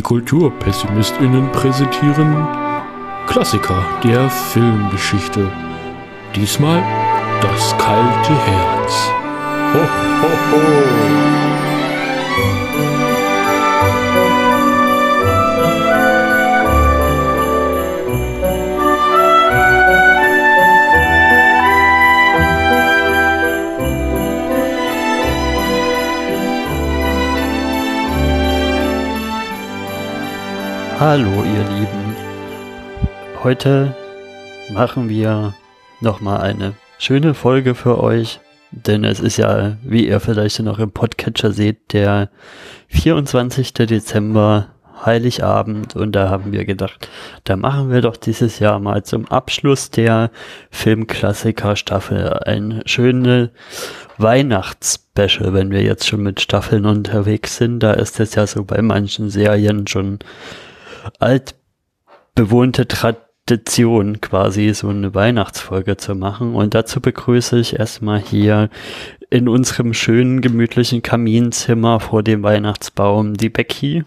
Die KulturpessimistInnen präsentieren Klassiker der Filmgeschichte. Diesmal das kalte Herz. Ho, ho, ho. Hallo ihr Lieben. Heute machen wir nochmal eine schöne Folge für euch, denn es ist ja, wie ihr vielleicht noch im Podcatcher seht, der 24. Dezember, Heiligabend und da haben wir gedacht, da machen wir doch dieses Jahr mal zum Abschluss der Filmklassiker-Staffel ein schönes Weihnachtsspecial, wenn wir jetzt schon mit Staffeln unterwegs sind. Da ist es ja so bei manchen Serien schon altbewohnte Tradition, quasi so eine Weihnachtsfolge zu machen. Und dazu begrüße ich erstmal hier in unserem schönen, gemütlichen Kaminzimmer vor dem Weihnachtsbaum die Becky.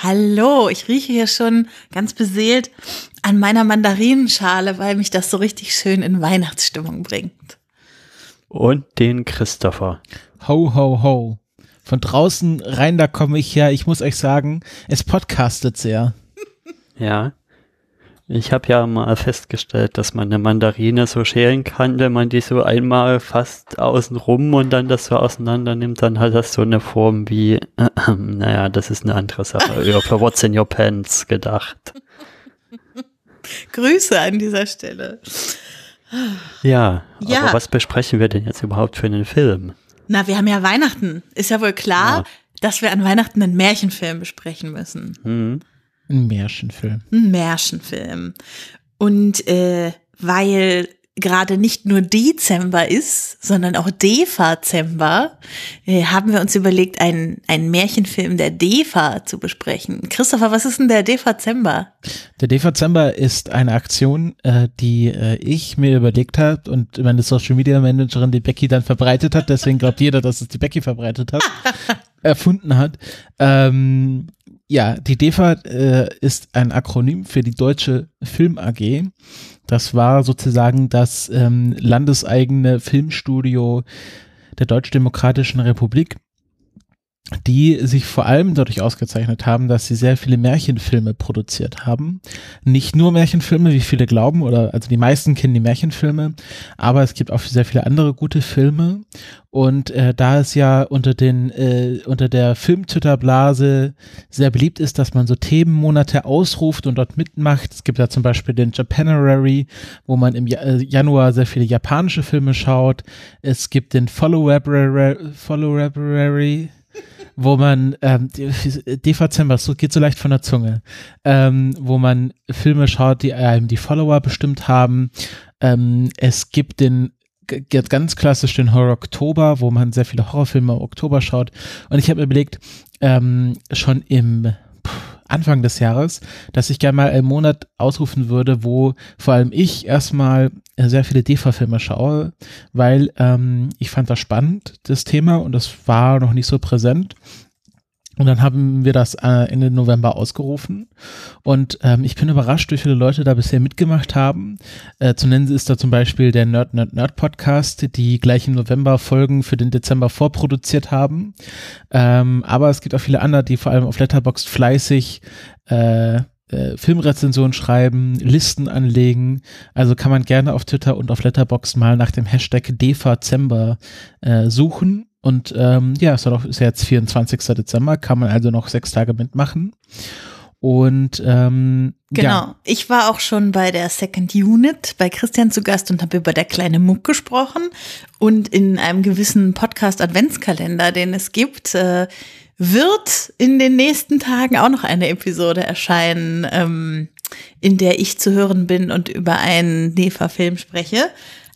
Hallo, ich rieche hier schon ganz beseelt an meiner Mandarinenschale, weil mich das so richtig schön in Weihnachtsstimmung bringt. Und den Christopher. Ho, ho, ho. Von draußen rein, da komme ich her. Ich muss euch sagen, es podcastet sehr. Ja. Ich habe ja mal festgestellt, dass man eine Mandarine so schälen kann, wenn man die so einmal fast außen rum und dann das so auseinander nimmt, dann hat das so eine Form wie, äh, äh, naja, das ist eine andere Sache. Für What's in Your Pants gedacht. Grüße an dieser Stelle. Ja, ja, aber was besprechen wir denn jetzt überhaupt für einen Film? Na, wir haben ja Weihnachten. Ist ja wohl klar, ja. dass wir an Weihnachten einen Märchenfilm besprechen müssen. Mhm. Ein Märchenfilm. Ein Märchenfilm. Und äh, weil gerade nicht nur Dezember ist, sondern auch Defazember, äh, haben wir uns überlegt, einen, einen Märchenfilm der Defa zu besprechen. Christopher, was ist denn der Defazember? Der Defazember ist eine Aktion, äh, die äh, ich mir überlegt habe und meine Social Media Managerin, die Becky dann verbreitet hat, deswegen glaubt jeder, dass es die Becky verbreitet hat, erfunden hat. Ähm, ja, die DEFA äh, ist ein Akronym für die Deutsche Film AG. Das war sozusagen das ähm, landeseigene Filmstudio der Deutsch-Demokratischen Republik die sich vor allem dadurch ausgezeichnet haben, dass sie sehr viele Märchenfilme produziert haben. Nicht nur Märchenfilme, wie viele glauben, oder also die meisten kennen die Märchenfilme, aber es gibt auch sehr viele andere gute Filme. Und äh, da es ja unter den äh, unter der Film-Twitter-Blase sehr beliebt ist, dass man so Themenmonate ausruft und dort mitmacht. Es gibt ja zum Beispiel den Japanerary, wo man im Januar sehr viele japanische Filme schaut. Es gibt den Follow-Library, Follow-Library wo man, ähm, Dezember, so geht so leicht von der Zunge, ähm, wo man Filme schaut, die einem die Follower bestimmt haben. Ähm, es gibt den ganz klassisch den Horror Oktober, wo man sehr viele Horrorfilme im Oktober schaut. Und ich habe überlegt, ähm, schon im Anfang des Jahres, dass ich gerne mal einen Monat ausrufen würde, wo vor allem ich erstmal sehr viele DEFA-Filme schaue, weil ähm, ich fand das spannend, das Thema, und das war noch nicht so präsent. Und dann haben wir das äh, Ende November ausgerufen. Und ähm, ich bin überrascht, wie viele Leute da bisher mitgemacht haben. Äh, zu nennen ist da zum Beispiel der Nerd Nerd Nerd Podcast, die gleich im November Folgen für den Dezember vorproduziert haben. Ähm, aber es gibt auch viele andere, die vor allem auf Letterboxd fleißig äh, äh, Filmrezensionen schreiben, Listen anlegen. Also kann man gerne auf Twitter und auf Letterboxd mal nach dem Hashtag Defazember äh, suchen und ähm, ja, doch, ist jetzt 24. Dezember, kann man also noch sechs Tage mitmachen. Und ähm, genau, ja. ich war auch schon bei der Second Unit bei Christian zu Gast und habe über der kleine Muck gesprochen. Und in einem gewissen Podcast Adventskalender, den es gibt, äh, wird in den nächsten Tagen auch noch eine Episode erscheinen, ähm, in der ich zu hören bin und über einen Nefa-Film spreche.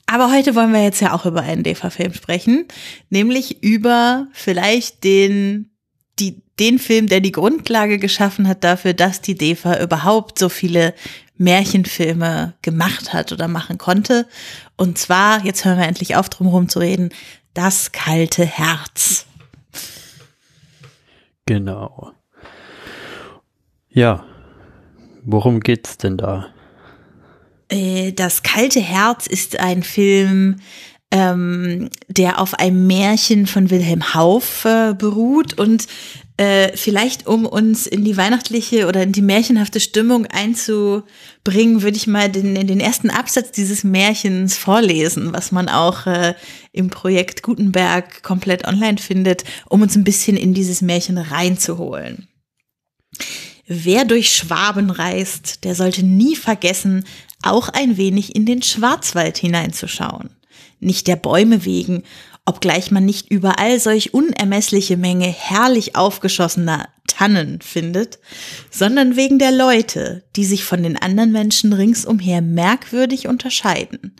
Aber heute wollen wir jetzt ja auch über einen DEFA-Film sprechen, nämlich über vielleicht den, die, den Film, der die Grundlage geschaffen hat dafür, dass die DEFA überhaupt so viele Märchenfilme gemacht hat oder machen konnte. Und zwar, jetzt hören wir endlich auf, drum herum zu reden, das kalte Herz. Genau. Ja, worum geht's denn da? Äh, Das kalte Herz ist ein Film, ähm, der auf einem Märchen von Wilhelm Hauff äh, beruht und äh, vielleicht um uns in die weihnachtliche oder in die märchenhafte Stimmung einzubringen, würde ich mal den, den ersten Absatz dieses Märchens vorlesen, was man auch äh, im Projekt Gutenberg komplett online findet, um uns ein bisschen in dieses Märchen reinzuholen. Wer durch Schwaben reist, der sollte nie vergessen, auch ein wenig in den Schwarzwald hineinzuschauen. Nicht der Bäume wegen, obgleich man nicht überall solch unermessliche Menge herrlich aufgeschossener Tannen findet, sondern wegen der Leute, die sich von den anderen Menschen ringsumher merkwürdig unterscheiden.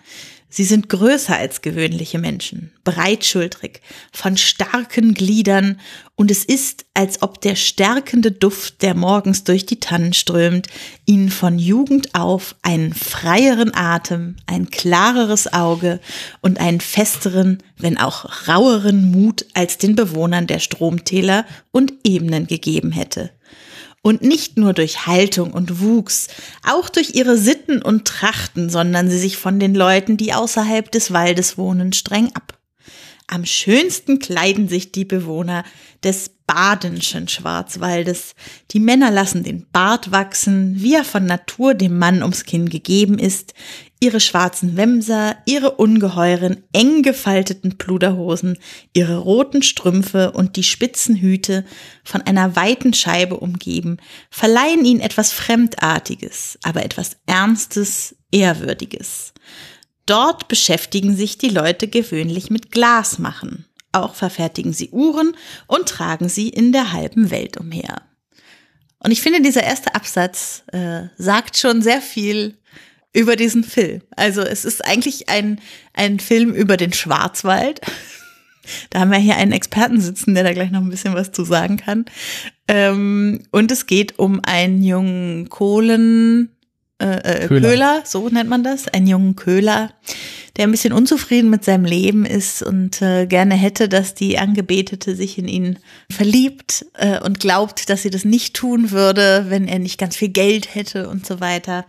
Sie sind größer als gewöhnliche Menschen, breitschultrig, von starken Gliedern, und es ist, als ob der stärkende Duft, der morgens durch die Tannen strömt, ihnen von Jugend auf einen freieren Atem, ein klareres Auge und einen festeren, wenn auch raueren Mut als den Bewohnern der Stromtäler und Ebenen gegeben hätte. Und nicht nur durch Haltung und Wuchs, auch durch ihre Sitten und Trachten sondern sie sich von den Leuten, die außerhalb des Waldes wohnen, streng ab. Am schönsten kleiden sich die Bewohner des badenschen Schwarzwaldes. Die Männer lassen den Bart wachsen, wie er von Natur dem Mann ums Kinn gegeben ist, ihre schwarzen Wämser, ihre ungeheuren, eng gefalteten Pluderhosen, ihre roten Strümpfe und die spitzen Hüte, von einer weiten Scheibe umgeben, verleihen ihnen etwas Fremdartiges, aber etwas Ernstes, Ehrwürdiges. Dort beschäftigen sich die Leute gewöhnlich mit Glasmachen. Auch verfertigen sie Uhren und tragen sie in der halben Welt umher. Und ich finde, dieser erste Absatz äh, sagt schon sehr viel über diesen Film. Also es ist eigentlich ein, ein Film über den Schwarzwald. Da haben wir hier einen Experten sitzen, der da gleich noch ein bisschen was zu sagen kann. Ähm, und es geht um einen jungen Kohlen, äh, äh, Köhler. Köhler, so nennt man das, einen jungen Köhler, der ein bisschen unzufrieden mit seinem Leben ist und äh, gerne hätte, dass die Angebetete sich in ihn verliebt äh, und glaubt, dass sie das nicht tun würde, wenn er nicht ganz viel Geld hätte und so weiter.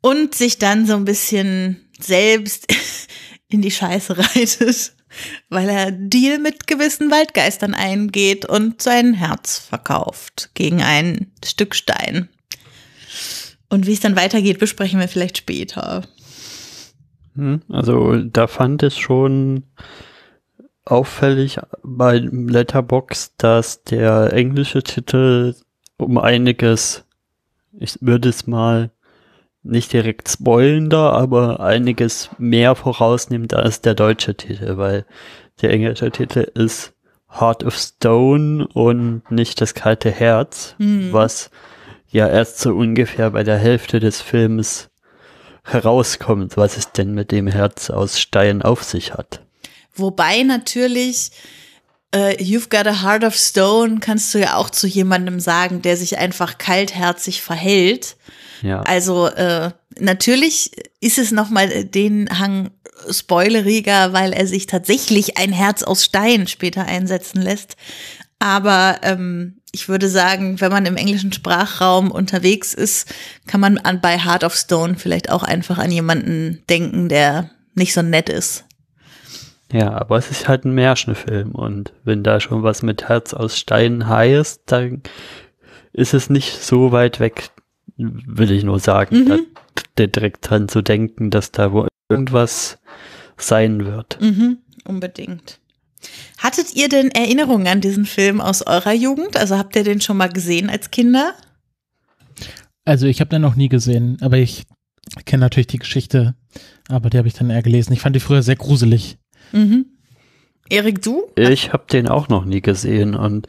Und sich dann so ein bisschen selbst in die Scheiße reitet, weil er Deal mit gewissen Waldgeistern eingeht und sein Herz verkauft gegen ein Stück Stein. Und wie es dann weitergeht, besprechen wir vielleicht später. Hm, Also da fand es schon auffällig bei Letterbox, dass der englische Titel um einiges, ich würde es mal nicht direkt spoilender, aber einiges mehr vorausnimmt als der deutsche Titel, weil der englische Titel ist Heart of Stone und nicht das kalte Herz, Hm. was ja erst so ungefähr bei der Hälfte des Films herauskommt, was es denn mit dem Herz aus Stein auf sich hat. Wobei natürlich, äh, You've got a heart of stone, kannst du ja auch zu jemandem sagen, der sich einfach kaltherzig verhält. Ja. Also äh, natürlich ist es nochmal den Hang spoileriger, weil er sich tatsächlich ein Herz aus Stein später einsetzen lässt. Aber ähm, ich würde sagen, wenn man im englischen Sprachraum unterwegs ist, kann man an, bei Heart of Stone vielleicht auch einfach an jemanden denken, der nicht so nett ist. Ja, aber es ist halt ein Märchenfilm und wenn da schon was mit Herz aus Stein heißt, dann ist es nicht so weit weg, will ich nur sagen, Mhm. da, direkt dran zu denken, dass da wohl irgendwas sein wird. Mhm, unbedingt. Hattet ihr denn Erinnerungen an diesen Film aus eurer Jugend? Also habt ihr den schon mal gesehen als Kinder? Also ich habe den noch nie gesehen, aber ich kenne natürlich die Geschichte, aber die habe ich dann eher gelesen. Ich fand die früher sehr gruselig. Mhm. Erik, du? Ich habe den auch noch nie gesehen und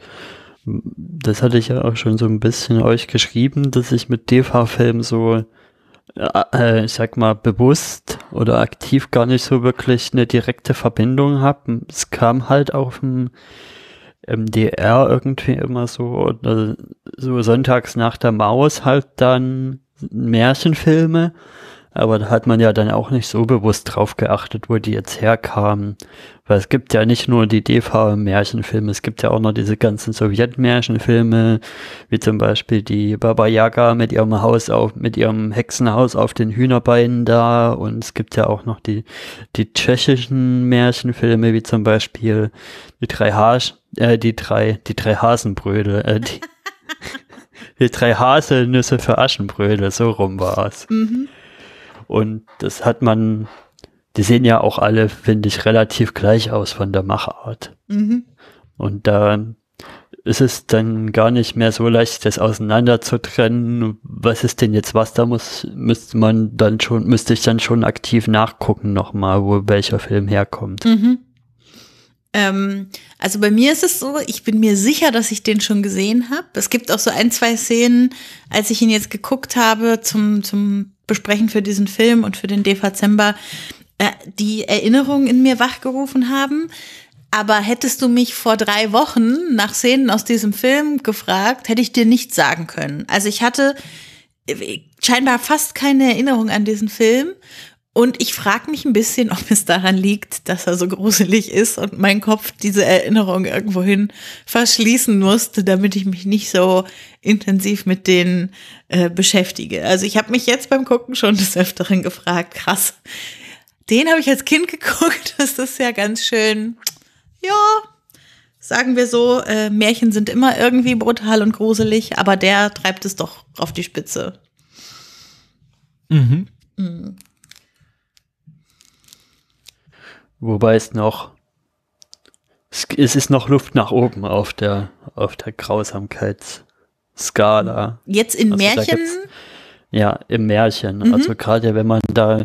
das hatte ich ja auch schon so ein bisschen euch geschrieben, dass ich mit DV-Filmen so, äh, ich sag mal, bewusst oder aktiv gar nicht so wirklich eine direkte Verbindung habe. Es kam halt auf dem MDR irgendwie immer so, oder so sonntags nach der Maus halt dann Märchenfilme, Aber da hat man ja dann auch nicht so bewusst drauf geachtet, wo die jetzt herkamen. Weil es gibt ja nicht nur die DV-Märchenfilme, es gibt ja auch noch diese ganzen Sowjet-Märchenfilme, wie zum Beispiel die Baba Yaga mit ihrem Haus auf, mit ihrem Hexenhaus auf den Hühnerbeinen da. Und es gibt ja auch noch die, die tschechischen Märchenfilme, wie zum Beispiel die drei Hasch, äh, die drei, die drei Hasenbrödel, äh, die, die drei Haselnüsse für Aschenbrödel, so rum war es. Mhm. Und das hat man, die sehen ja auch alle, finde ich, relativ gleich aus von der Machart. Mhm. Und da ist es dann gar nicht mehr so leicht, das auseinander zu trennen. Was ist denn jetzt was? Da muss, müsste man dann schon, müsste ich dann schon aktiv nachgucken nochmal, wo welcher Film herkommt. Mhm. Ähm, also bei mir ist es so, ich bin mir sicher, dass ich den schon gesehen habe. Es gibt auch so ein, zwei Szenen, als ich ihn jetzt geguckt habe zum, zum Besprechen für diesen Film und für den Dezember, äh, die Erinnerungen in mir wachgerufen haben. Aber hättest du mich vor drei Wochen nach Szenen aus diesem Film gefragt, hätte ich dir nichts sagen können. Also ich hatte äh, scheinbar fast keine Erinnerung an diesen Film. Und ich frage mich ein bisschen, ob es daran liegt, dass er so gruselig ist und mein Kopf diese Erinnerung irgendwohin verschließen musste, damit ich mich nicht so intensiv mit denen äh, beschäftige. Also ich habe mich jetzt beim Gucken schon des Öfteren gefragt, krass, den habe ich als Kind geguckt, das ist ja ganz schön, ja, sagen wir so, äh, Märchen sind immer irgendwie brutal und gruselig, aber der treibt es doch auf die Spitze. Mhm. Mhm. Wobei es noch, es, ist noch Luft nach oben auf der, auf der Grausamkeitsskala. Jetzt in Also Märchen, Ja, im Märchen. Mhm. Also gerade wenn man da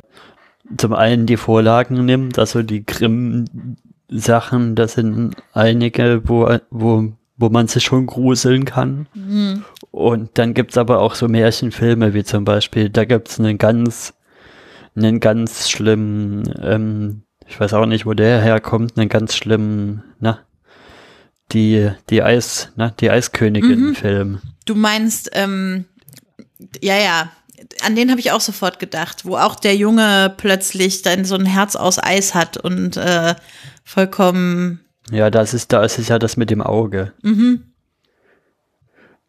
zum einen die Vorlagen nimmt, also die Grimm-Sachen, das sind einige, wo, wo, wo man sich schon gruseln kann. Mhm. Und dann gibt's aber auch so Märchenfilme, wie zum Beispiel, da gibt's einen ganz, einen ganz schlimmen, ähm, ich weiß auch nicht, wo der herkommt, einen ganz schlimmen, na, die, die Eis, na, die Mhm. Eiskönigin-Film. du meinst, ähm, ja, ja, an den habe ich auch sofort gedacht, wo auch der Junge plötzlich dann so ein Herz aus Eis hat und äh, vollkommen, Ja, das ist, da ist es ja das mit dem Auge. mhm,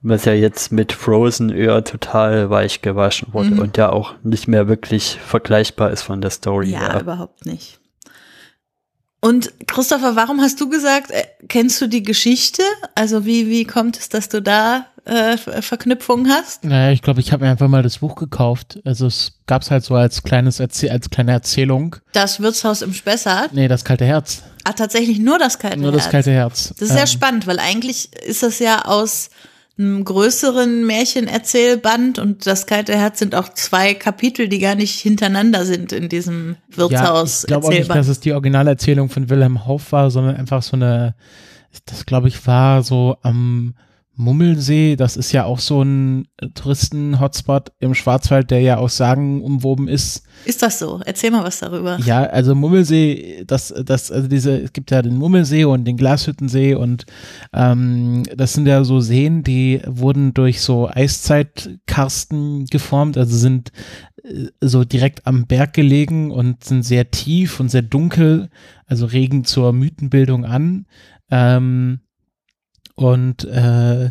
Was ja jetzt mit Frozen eher total weich gewaschen wurde Mhm. und ja auch nicht mehr wirklich vergleichbar ist von der Story ja, her. überhaupt nicht. Und Christopher, warum hast du gesagt, äh, kennst du die Geschichte? Also wie, wie kommt es, dass du da äh, Ver- Verknüpfungen hast? Naja, ich glaube, ich habe mir einfach mal das Buch gekauft. Also es gab es halt so als kleines Erzäh als kleine Erzählung. Das Wirtshaus im Spessart. Nee, das kalte Herz. Ah, tatsächlich nur das kalte Nur Herz. das kalte Herz. Das ist sehr Ähm, spannend, weil eigentlich ist das ja aus einem größeren Märchenerzählband und das kalte Herz sind auch zwei Kapitel, die gar nicht hintereinander sind in diesem Ja, Wirtshaus ich glaube auch nicht, dass es die Originalerzählung von Wilhelm Hauff war, sondern einfach so eine, das glaube ich war so am Mummelsee, das ist ja auch so ein Touristen-Hotspot im Schwarzwald, der ja aus Sagen umwoben ist. Ist das so? Erzähl mal was darüber. Ja, also Mummelsee, das, das, also diese, es gibt ja den Mummelsee und den Glashüttensee und ähm, das sind ja so Seen, die wurden durch so Eiszeitkarsten geformt, also sind äh, so direkt am Berg gelegen und sind sehr tief und sehr dunkel, also regen zur Mythenbildung an. Ähm, und äh,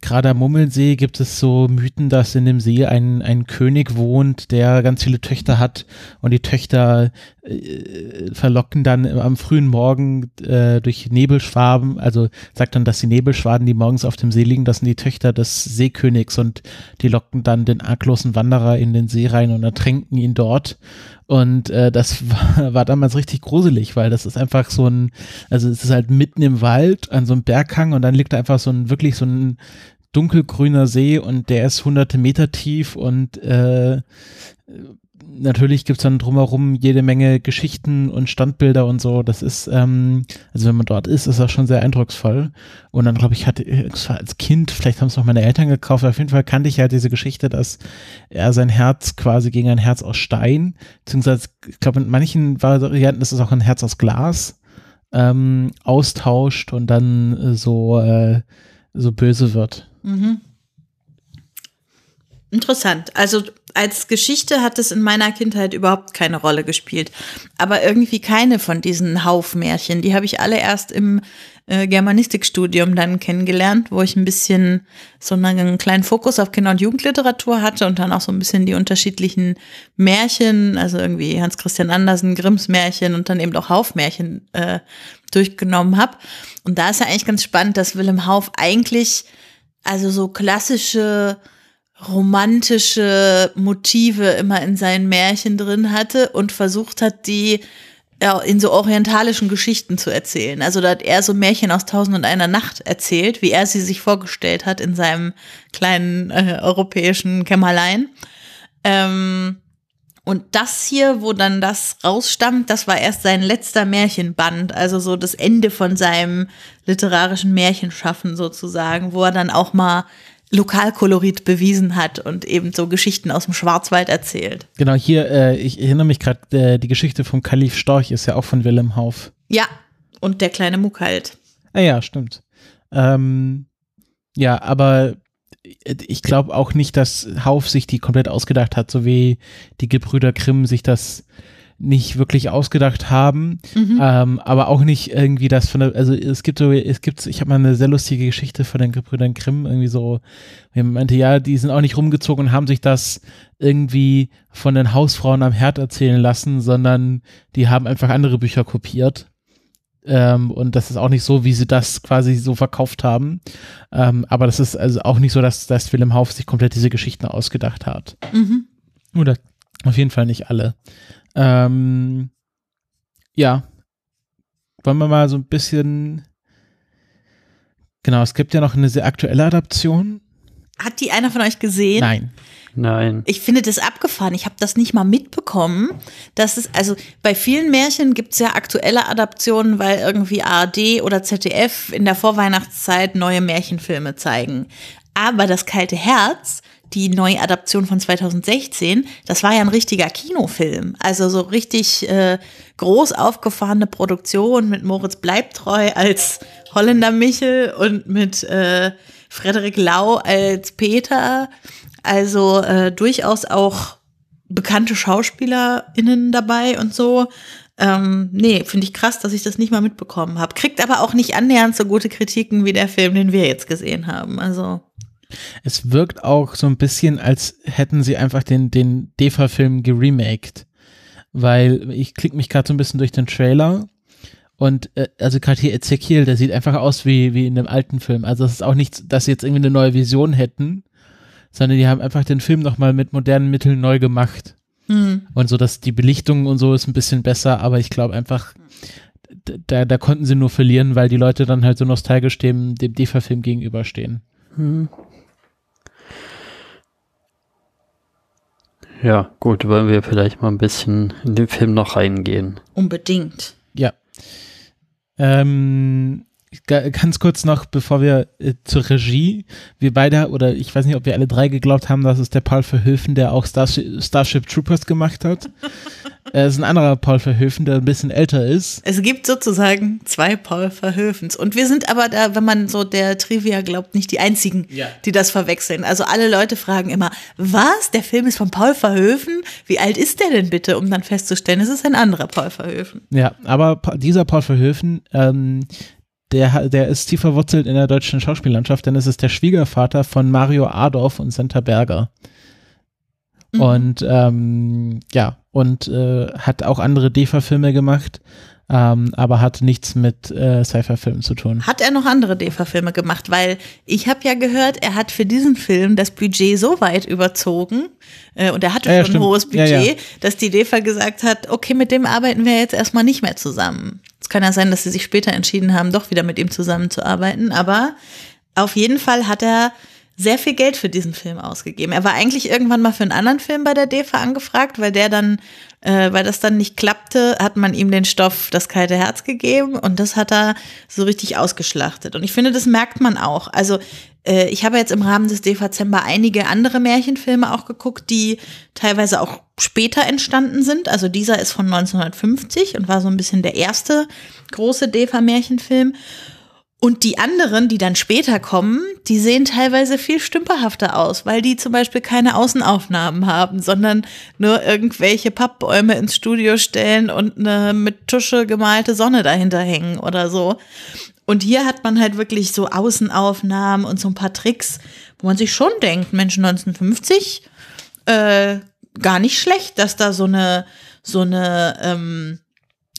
gerade am Mummelsee gibt es so Mythen, dass in dem See ein, ein König wohnt, der ganz viele Töchter hat und die Töchter äh, verlocken dann am frühen Morgen äh, durch Nebelschwaben, also sagt dann, dass die Nebelschwaden, die morgens auf dem See liegen, das sind die Töchter des Seekönigs und die locken dann den arglosen Wanderer in den See rein und ertränken ihn dort. Und äh, das war, war damals richtig gruselig, weil das ist einfach so ein, also es ist halt mitten im Wald an so einem Berghang und dann liegt da einfach so ein, wirklich so ein dunkelgrüner See und der ist hunderte Meter tief und äh, natürlich gibt's dann drumherum jede Menge Geschichten und Standbilder und so. Das ist, ähm, also wenn man dort ist, ist das schon sehr eindrucksvoll. Und dann glaube ich, hatte es als Kind, vielleicht haben es noch meine Eltern gekauft, auf jeden Fall kannte ich halt diese Geschichte, dass er sein Herz quasi gegen ein Herz aus Stein, beziehungsweise ich glaube in manchen Varianten ist es auch ein Herz aus Glas, ähm, austauscht und dann äh, so, äh, so böse wird. Mhm. Interessant. Also als Geschichte hat es in meiner Kindheit überhaupt keine Rolle gespielt. Aber irgendwie keine von diesen Haufmärchen. Die habe ich alle erst im äh, Germanistikstudium dann kennengelernt, wo ich ein bisschen so einen kleinen Fokus auf Kinder- und Jugendliteratur hatte und dann auch so ein bisschen die unterschiedlichen Märchen, also irgendwie Hans Christian Andersen, Grimms Märchen und dann eben auch Haufmärchen äh, durchgenommen habe. Und da ist ja eigentlich ganz spannend, dass Willem Hauf eigentlich also so klassische romantische Motive immer in seinen Märchen drin hatte und versucht hat, die in so orientalischen Geschichten zu erzählen. Also da hat er so Märchen aus Tausend und einer Nacht erzählt, wie er sie sich vorgestellt hat in seinem kleinen äh, europäischen Kämmerlein. Ähm, und das hier, wo dann das rausstammt, das war erst sein letzter Märchenband, also so das Ende von seinem literarischen Märchenschaffen sozusagen, wo er dann auch mal Lokalkolorit bewiesen hat und eben so Geschichten aus dem Schwarzwald erzählt. Genau, hier, äh, ich erinnere mich gerade, äh, die Geschichte vom Kalif Storch ist ja auch von Willem Hauf. Ja, und der kleine Muck halt. Ah ja, stimmt. Ähm, ja, aber ich glaube auch nicht, dass Hauf sich die komplett ausgedacht hat, so wie die Gebrüder Grimm sich das nicht wirklich ausgedacht haben, mhm. ähm, aber auch nicht irgendwie das von der, also es gibt so, es gibt, ich habe mal eine sehr lustige Geschichte von den Gebrüdern Grimm, irgendwie so, man meinte, ja, die sind auch nicht rumgezogen und haben sich das irgendwie von den Hausfrauen am Herd erzählen lassen, sondern die haben einfach andere Bücher kopiert. Ähm, und das ist auch nicht so, wie sie das quasi so verkauft haben. Ähm, aber das ist also auch nicht so, dass, dass Willem Hauf sich komplett diese Geschichten ausgedacht hat. Mhm. Oder auf jeden Fall nicht alle. Ähm, ja. Wollen wir mal so ein bisschen. Genau, es gibt ja noch eine sehr aktuelle Adaption. Hat die einer von euch gesehen? Nein. Nein. Ich finde das abgefahren. Ich habe das nicht mal mitbekommen. Das ist, also bei vielen Märchen gibt es ja aktuelle Adaptionen, weil irgendwie ARD oder ZDF in der Vorweihnachtszeit neue Märchenfilme zeigen. Aber das kalte Herz die neue Adaption von 2016, das war ja ein richtiger Kinofilm. Also so richtig äh, groß aufgefahrene Produktion mit Moritz Bleibtreu als Holländer Michel und mit äh, Frederik Lau als Peter. Also äh, durchaus auch bekannte SchauspielerInnen dabei und so. Ähm, nee, finde ich krass, dass ich das nicht mal mitbekommen habe. Kriegt aber auch nicht annähernd so gute Kritiken wie der Film, den wir jetzt gesehen haben. Also es wirkt auch so ein bisschen, als hätten sie einfach den, den DEFA-Film geremaked. Weil ich klicke mich gerade so ein bisschen durch den Trailer und äh, also gerade hier Ezekiel, der sieht einfach aus wie, wie in einem alten Film. Also es ist auch nicht, dass sie jetzt irgendwie eine neue Vision hätten, sondern die haben einfach den Film nochmal mit modernen Mitteln neu gemacht. Mhm. Und so, dass die Belichtung und so ist ein bisschen besser, aber ich glaube einfach, da, da konnten sie nur verlieren, weil die Leute dann halt so nostalgisch dem, dem DEFA-Film gegenüberstehen. Mhm. Ja, gut, wollen wir vielleicht mal ein bisschen in den Film noch reingehen. Unbedingt. Ja. Ähm, ganz kurz noch, bevor wir äh, zur Regie, wir beide, oder ich weiß nicht, ob wir alle drei geglaubt haben, dass es der Paul Verhoeven, der auch Starship, Starship Troopers gemacht hat. Es ist ein anderer Paul Verhoeven, der ein bisschen älter ist. Es gibt sozusagen zwei Paul Verhoevens. Und wir sind aber da, wenn man so der Trivia glaubt, nicht die einzigen, ja. die das verwechseln. Also alle Leute fragen immer, was? Der Film ist von Paul Verhoeven? Wie alt ist der denn bitte? Um dann festzustellen, es ist ein anderer Paul Verhoeven. Ja, aber dieser Paul Verhoeven, ähm, der, der ist tief verwurzelt in der deutschen Schauspiellandschaft, denn es ist der Schwiegervater von Mario Adorf und Senta Berger. Mhm. Und ähm, ja, und äh, hat auch andere DEFA-Filme gemacht, ähm, aber hat nichts mit äh, Sci-Fi-Filmen zu tun. Hat er noch andere DEFA-Filme gemacht? Weil ich habe ja gehört, er hat für diesen Film das Budget so weit überzogen äh, und er hatte ja, schon ja, ein hohes Budget, ja, dass die DEFA gesagt hat, okay, mit dem arbeiten wir jetzt erstmal nicht mehr zusammen. Kann ja sein, dass sie sich später entschieden haben, doch wieder mit ihm zusammenzuarbeiten, aber auf jeden Fall hat er sehr viel Geld für diesen Film ausgegeben. Er war eigentlich irgendwann mal für einen anderen Film bei der DEFA angefragt, weil der dann, äh, weil das dann nicht klappte, hat man ihm den Stoff Das kalte Herz gegeben und das hat er so richtig ausgeschlachtet. Und ich finde, das merkt man auch. Also äh, ich habe jetzt im Rahmen des DEFA-Zember einige andere Märchenfilme auch geguckt, die teilweise auch später entstanden sind. Also dieser ist von 1950 und war so ein bisschen der erste große DEFA-Märchenfilm. Und die anderen, die dann später kommen, die sehen teilweise viel stümperhafter aus, weil die zum Beispiel keine Außenaufnahmen haben, sondern nur irgendwelche Pappbäume ins Studio stellen und eine mit Tusche gemalte Sonne dahinter hängen oder so. Und hier hat man halt wirklich so Außenaufnahmen und so ein paar Tricks, wo man sich schon denkt, Mensch, 1950, äh, gar nicht schlecht, dass da so eine, so eine, ähm,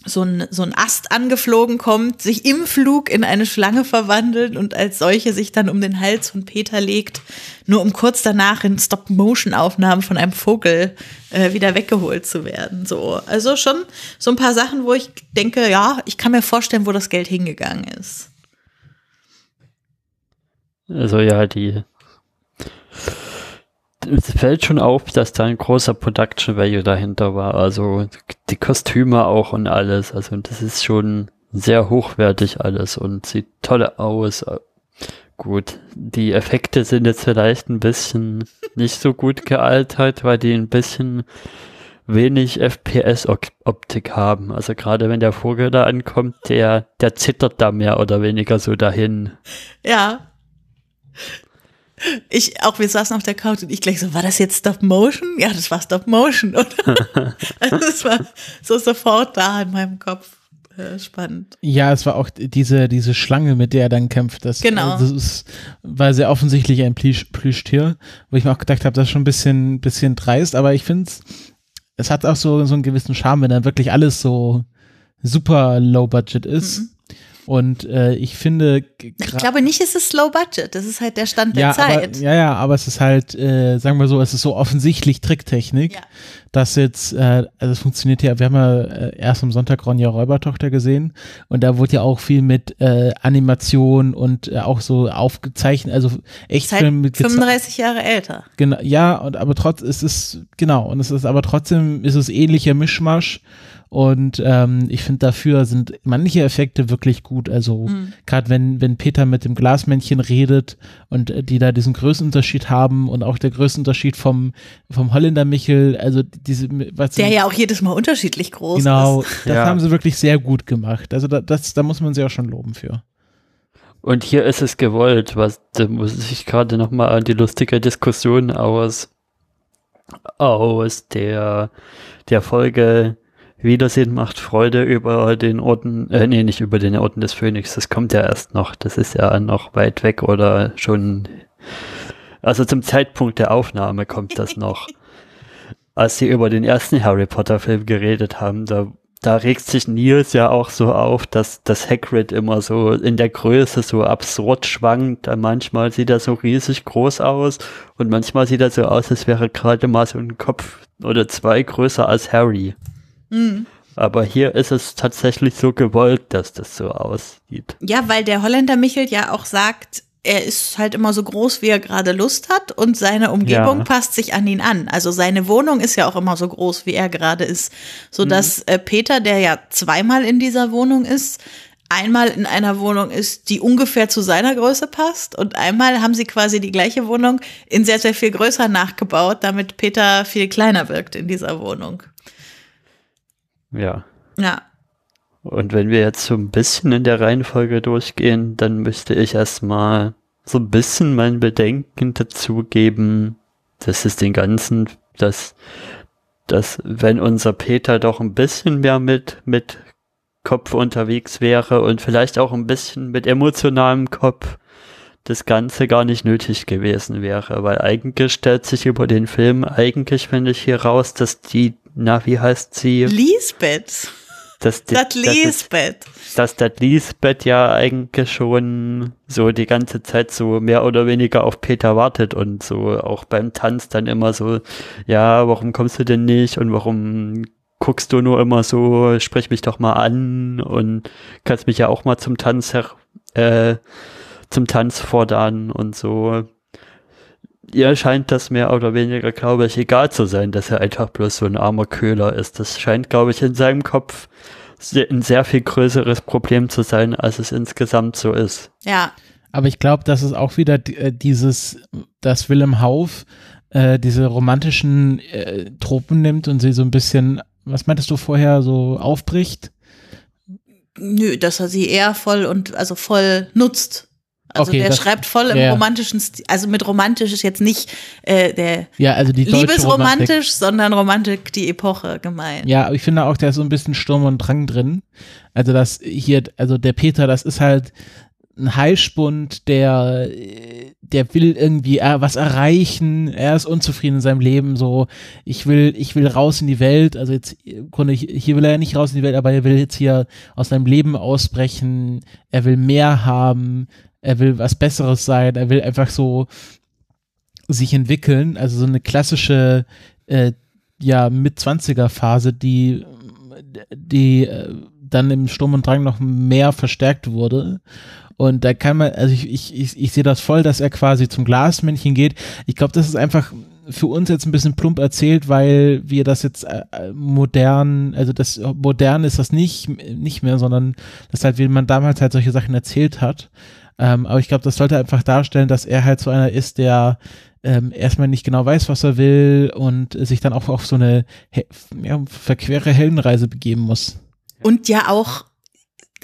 so ein, so ein Ast angeflogen kommt, sich im Flug in eine Schlange verwandelt und als solche sich dann um den Hals von Peter legt, nur um kurz danach in Stop-Motion-Aufnahmen von einem Vogel äh, wieder weggeholt zu werden. So, also schon so ein paar Sachen, wo ich denke, ja, ich kann mir vorstellen, wo das Geld hingegangen ist. Also ja, die es fällt schon auf, dass da ein großer Production Value dahinter war. Also die Kostüme auch und alles. Also das ist schon sehr hochwertig alles und sieht toll aus. Gut, die Effekte sind jetzt vielleicht ein bisschen nicht so gut gealtert, weil die ein bisschen wenig FPS-Optik haben. Also gerade wenn der Vogel da ankommt, der, der zittert da mehr oder weniger so dahin. Ja. Ich, auch wir saßen auf der Couch und ich gleich so, war das jetzt Stop Motion? Ja, das war Stop Motion, oder? also es war so sofort da in meinem Kopf. Äh, spannend. Ja, es war auch diese, diese Schlange, mit der er dann kämpft. Das, genau. das ist, war sehr offensichtlich ein Plüsch, Plüschtier, wo ich mir auch gedacht habe, das ist schon ein bisschen, bisschen dreist, aber ich finde es, es hat auch so, so einen gewissen Charme, wenn dann wirklich alles so super low budget ist. Mhm. Und äh, ich finde. Ich glaube nicht, es ist Low Budget. Das ist halt der Stand der ja, Zeit. Aber, ja, ja, aber es ist halt, äh, sagen wir so, es ist so offensichtlich Tricktechnik, ja. Dass jetzt, äh, also es funktioniert ja, wir haben ja äh, erst am Sonntag Ronja Räubertochter gesehen und da wurde ja auch viel mit äh, Animation und äh, auch so aufgezeichnet, also echt halt Film mit 35 Jahre älter. Genau, ja, und aber trotz, es ist, genau, und es ist aber trotzdem ist es ähnlicher Mischmasch und ähm, ich finde, dafür sind manche Effekte wirklich gut. Also mhm. gerade wenn, wenn Peter mit dem Glasmännchen redet und äh, die da diesen Größenunterschied haben und auch der Größenunterschied vom, vom Holländer Michel, also diese was Der ja auch jedes Mal unterschiedlich groß genau, ist. Genau, das ja. haben sie wirklich sehr gut gemacht. Also da, das, da muss man sie auch schon loben für. Und hier ist es gewollt, was da muss ich gerade nochmal an die lustige Diskussion aus aus der der Folge Wiedersehen macht Freude über den Orden, äh, nee, nicht über den Orden des Phönix, das kommt ja erst noch, das ist ja noch weit weg oder schon, also zum Zeitpunkt der Aufnahme kommt das noch. Als sie über den ersten Harry Potter Film geredet haben, da, da regt sich Nils ja auch so auf, dass das Hagrid immer so in der Größe so absurd schwankt. Manchmal sieht er so riesig groß aus und manchmal sieht er so aus, als wäre gerade mal so ein Kopf oder zwei größer als Harry. Mhm. Aber hier ist es tatsächlich so gewollt, dass das so aussieht. Ja, weil der Holländer Michel ja auch sagt, er ist halt immer so groß, wie er gerade Lust hat und seine Umgebung ja. passt sich an ihn an. Also seine Wohnung ist ja auch immer so groß, wie er gerade ist, so dass mhm. äh, Peter, der ja zweimal in dieser Wohnung ist, einmal in einer Wohnung ist, die ungefähr zu seiner Größe passt und einmal haben sie quasi die gleiche Wohnung in sehr sehr viel größer nachgebaut, damit Peter viel kleiner wirkt in dieser Wohnung. Ja. Ja. Und wenn wir jetzt so ein bisschen in der Reihenfolge durchgehen, dann müsste ich erstmal so ein bisschen mein Bedenken dazugeben, dass es den ganzen, dass, dass wenn unser Peter doch ein bisschen mehr mit, mit Kopf unterwegs wäre und vielleicht auch ein bisschen mit emotionalem Kopf, das Ganze gar nicht nötig gewesen wäre, weil eigentlich stellt sich über den Film, eigentlich finde ich hier raus, dass die na, wie heißt sie? Lisbeth. Das, das, das Lisbeth. Dass das Lisbeth ja eigentlich schon so die ganze Zeit so mehr oder weniger auf Peter wartet und so auch beim Tanz dann immer so, ja, warum kommst du denn nicht und warum guckst du nur immer so, sprich mich doch mal an und kannst mich ja auch mal zum Tanz her, äh, zum Tanz fordern und so ihr scheint das mehr oder weniger, glaube ich, egal zu sein, dass er einfach bloß so ein armer Köhler ist. Das scheint, glaube ich, in seinem Kopf ein sehr viel größeres Problem zu sein, als es insgesamt so ist. Ja. Aber ich glaube, dass es auch wieder äh, dieses, dass Willem Hauf äh, diese romantischen äh, Tropen nimmt und sie so ein bisschen, was meintest du vorher, so aufbricht? Nö, dass er sie eher voll und also voll nutzt. Also Okay, der das- schreibt voll im ja. romantischen Stil, also mit romantisch ist jetzt nicht äh, der Ja, also die. Liebesromantisch, sondern Romantik die Epoche gemeint. Ja, aber ich finde auch, da ist so ein bisschen Sturm und Drang drin. Also das hier, also der Peter, das ist halt ein Heischbund, der, der will irgendwie äh, was erreichen. Er ist unzufrieden in seinem Leben. So, ich will, ich will raus in die Welt. Also jetzt im Grunde hier hier will er ja nicht raus in die Welt, aber er will jetzt hier aus seinem Leben ausbrechen. Er will mehr haben. Er will was Besseres sein. Er will einfach so sich entwickeln. Also so eine klassische äh, ja mit 20er Phase, die die äh, dann im Sturm und Drang noch mehr verstärkt wurde. Und da kann man, also ich, ich, ich, ich sehe das voll, dass er quasi zum Glasmännchen geht. Ich glaube, das ist einfach für uns jetzt ein bisschen plump erzählt, weil wir das jetzt äh, äh, modern, also das modern ist das nicht, nicht mehr, sondern das halt, wie man damals halt solche Sachen erzählt hat. Ähm, aber ich glaube, das sollte einfach darstellen, dass er halt so einer ist, der ähm, erstmal nicht genau weiß, was er will und sich dann auch auf so eine ja, verquere Heldenreise begeben muss. Und ja auch,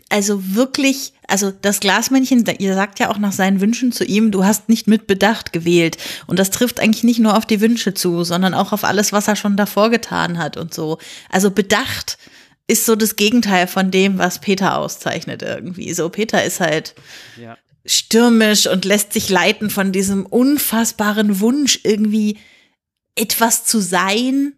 also wirklich, also das Glasmännchen, ihr sagt ja auch nach seinen Wünschen zu ihm, du hast nicht mit Bedacht gewählt. Und das trifft eigentlich nicht nur auf die Wünsche zu, sondern auch auf alles, was er schon davor getan hat und so. Also Bedacht ist so das Gegenteil von dem, was Peter auszeichnet irgendwie. So, Peter ist halt Ja. stürmisch und lässt sich leiten von diesem unfassbaren Wunsch, irgendwie etwas zu sein,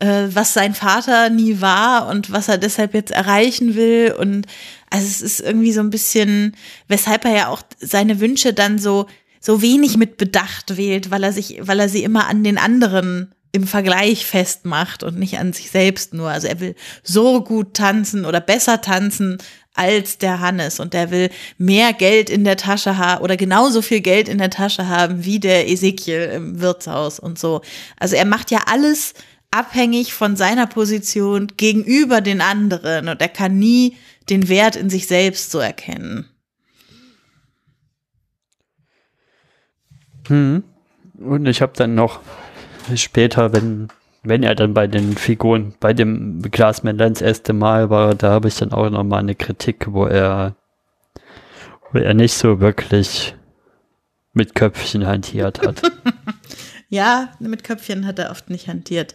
äh, was sein Vater nie war und was er deshalb jetzt erreichen will. Und also es ist irgendwie so ein bisschen, weshalb er ja auch seine Wünsche dann so, so wenig mit Bedacht wählt, weil er sich, weil er sie immer an den anderen im Vergleich festmacht und nicht an sich selbst nur. Also er will so gut tanzen oder besser tanzen als der Hannes und der will mehr Geld in der Tasche haben oder genauso viel Geld in der Tasche haben wie der Ezekiel im Wirtshaus und so. Also er macht ja alles abhängig von seiner Position gegenüber den anderen und er kann nie den Wert in sich selbst so erkennen. Hm. Und ich habe dann noch später, wenn, wenn er dann bei den Figuren, bei dem Glasmännlein das erste Mal war, da habe ich dann auch noch mal eine Kritik, wo er, wo er nicht so wirklich mit Köpfchen hantiert hat. Ja, mit Köpfchen hat er oft nicht hantiert.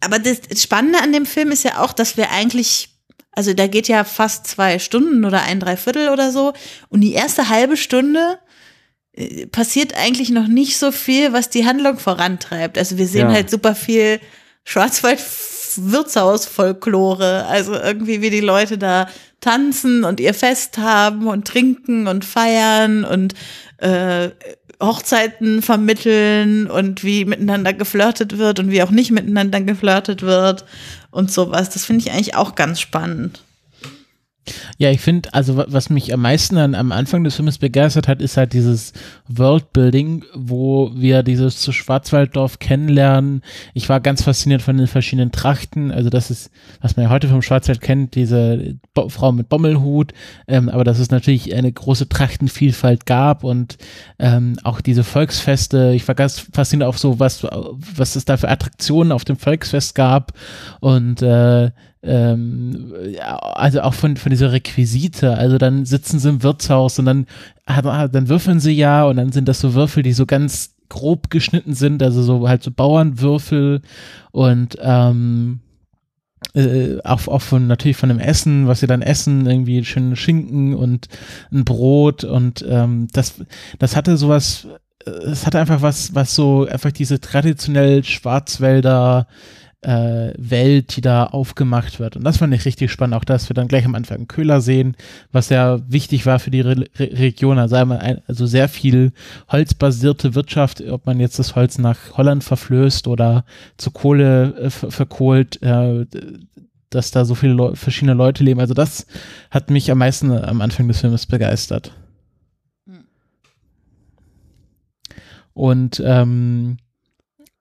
Aber das Spannende an dem Film ist ja auch, dass wir eigentlich, also da geht ja fast zwei Stunden oder ein Dreiviertel oder so. Und die erste halbe Stunde passiert eigentlich noch nicht so viel, was die Handlung vorantreibt. Also wir sehen Ja. halt super viel Schwarzwald-Wirtshaus-Folklore. Also irgendwie, wie die Leute da tanzen und ihr Fest haben und trinken und feiern und äh, Hochzeiten vermitteln und wie miteinander geflirtet wird und wie auch nicht miteinander geflirtet wird und sowas. Das finde ich eigentlich auch ganz spannend. Ja, ich finde, also wa- was mich am meisten an, am Anfang des Films begeistert hat, ist halt dieses Worldbuilding, wo wir dieses zu Schwarzwalddorf kennenlernen. Ich war ganz fasziniert von den verschiedenen Trachten. Also das ist, was man ja heute vom Schwarzwald kennt, diese Bo Frau mit Bommelhut. Ähm, aber dass es natürlich eine große Trachtenvielfalt gab und ähm, auch diese Volksfeste. Ich war ganz fasziniert auf so, was, was es da für Attraktionen auf dem Volksfest gab. Und äh, ähm, also auch von, von dieser Requisite, also dann sitzen sie im Wirtshaus und dann, ah, dann würfeln sie ja und dann sind das so Würfel, die so ganz grob geschnitten sind, also so halt so Bauernwürfel und ähm, äh, auch, auch von natürlich von dem Essen, was sie dann essen, irgendwie schönen Schinken und ein Brot und ähm, das, das hatte sowas, äh, es hatte einfach was, was so einfach diese traditionell Schwarzwälder äh, Welt, die da aufgemacht wird. Und das fand ich richtig spannend, auch dass wir dann gleich am Anfang Köhler sehen, was ja wichtig war für die Re Re Region. Also, ein, also sehr viel holzbasierte Wirtschaft, ob man jetzt das Holz nach Holland verflößt oder zur Kohle äh, ver verkohlt, äh, dass da so viele Leu verschiedene Leute leben. Also das hat mich am meisten am Anfang des Films begeistert. Und ähm,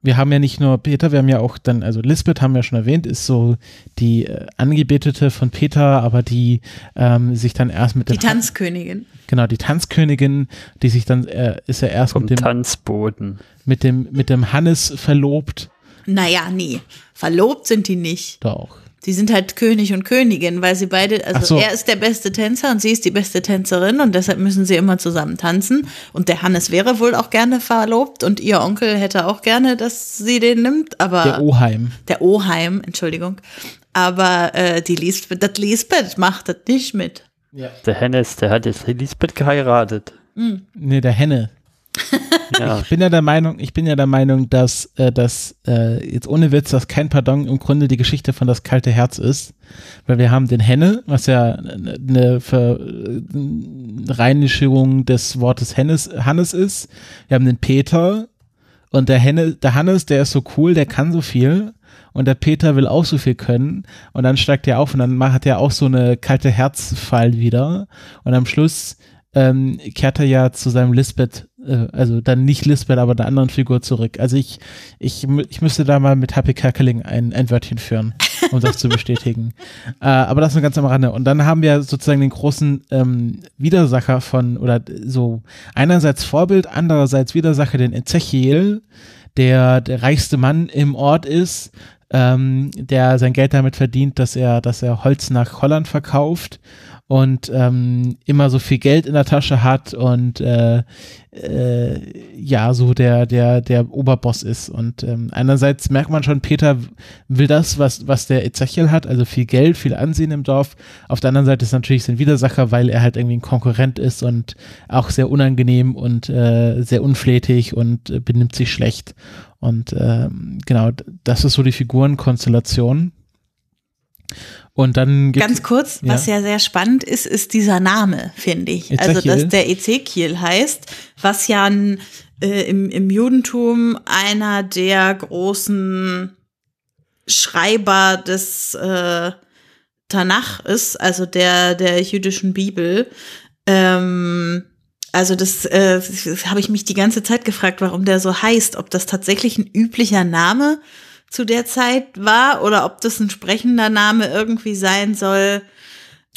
wir haben ja nicht nur Peter, wir haben ja auch dann, also Lisbeth haben wir schon erwähnt, ist so die äh, Angebetete von Peter, aber die ähm, sich dann erst mit Die dem Tanzkönigin. genau die Tanzkönigin, die sich dann äh, ist ja erst Vom mit dem Tanzboden. mit dem mit dem Hannes verlobt, Naja, nee. Verlobt sind die nicht. doch. Die sind halt König und Königin, weil sie beide, also so. er ist der beste Tänzer und sie ist die beste Tänzerin und deshalb müssen sie immer zusammen tanzen. Und der Hannes wäre wohl auch gerne verlobt und ihr Onkel hätte auch gerne, dass sie den nimmt, aber Der Oheim. der Oheim, Entschuldigung. Aber äh, die Lisbeth, das Lisbeth macht das nicht mit. Der Hennes, der hat jetzt Elisabeth geheiratet. Nee, der Henne. Ich bin ja der Meinung, ich bin ja der Meinung, dass äh, das äh, jetzt ohne Witz, dass kein Pardon im Grunde die Geschichte von das kalte Herz ist, weil wir haben den Henne, was ja eine Verreinigung des Wortes Hennes, Hannes ist. Wir haben den Peter und der Henne, der Hannes, der ist so cool, der kann so viel und der Peter will auch so viel können. Und dann steigt er auf und dann macht er auch so eine kalte Herzfall wieder. Und am Schluss ähm, kehrt er ja zu seinem Lisbeth, äh, also dann nicht Lisbeth, aber der anderen Figur zurück. Also ich, ich, ich müsste da mal mit Happy Kerkeling ein, ein Wörtchen führen, um das zu bestätigen. Äh, aber das nur ganz am Rande. Und dann haben wir sozusagen den großen ähm, Widersacher von, oder so einerseits Vorbild, andererseits Widersacher, den Ezechiel, der der reichste Mann im Ort ist, ähm, der sein Geld damit verdient, dass er, dass er Holz nach Holland verkauft und ähm, immer so viel Geld in der Tasche hat und äh, äh, ja, so der, der, der Oberboss ist. Und ähm, einerseits merkt man schon, Peter will das, was, was der Ezechiel hat, also viel Geld, viel Ansehen im Dorf. Auf der anderen Seite ist natürlich sein Widersacher, weil er halt irgendwie ein Konkurrent ist und auch sehr unangenehm und äh, sehr unflätig und äh, benimmt sich schlecht. Und ähm, genau, das ist so die Figurenkonstellation. Und dann Ganz kurz, Ja. was ja sehr spannend ist, ist dieser Name, finde ich. Also, Ezechiel. dass der Ezekiel heißt, was ja ein, äh, im, im Judentum einer der großen Schreiber des äh, Tanach ist, also der, der jüdischen Bibel. Ähm, also das, äh, das habe ich mich die ganze Zeit gefragt, warum der so heißt, ob das tatsächlich ein üblicher Name zu der Zeit war oder ob das ein sprechender Name irgendwie sein soll.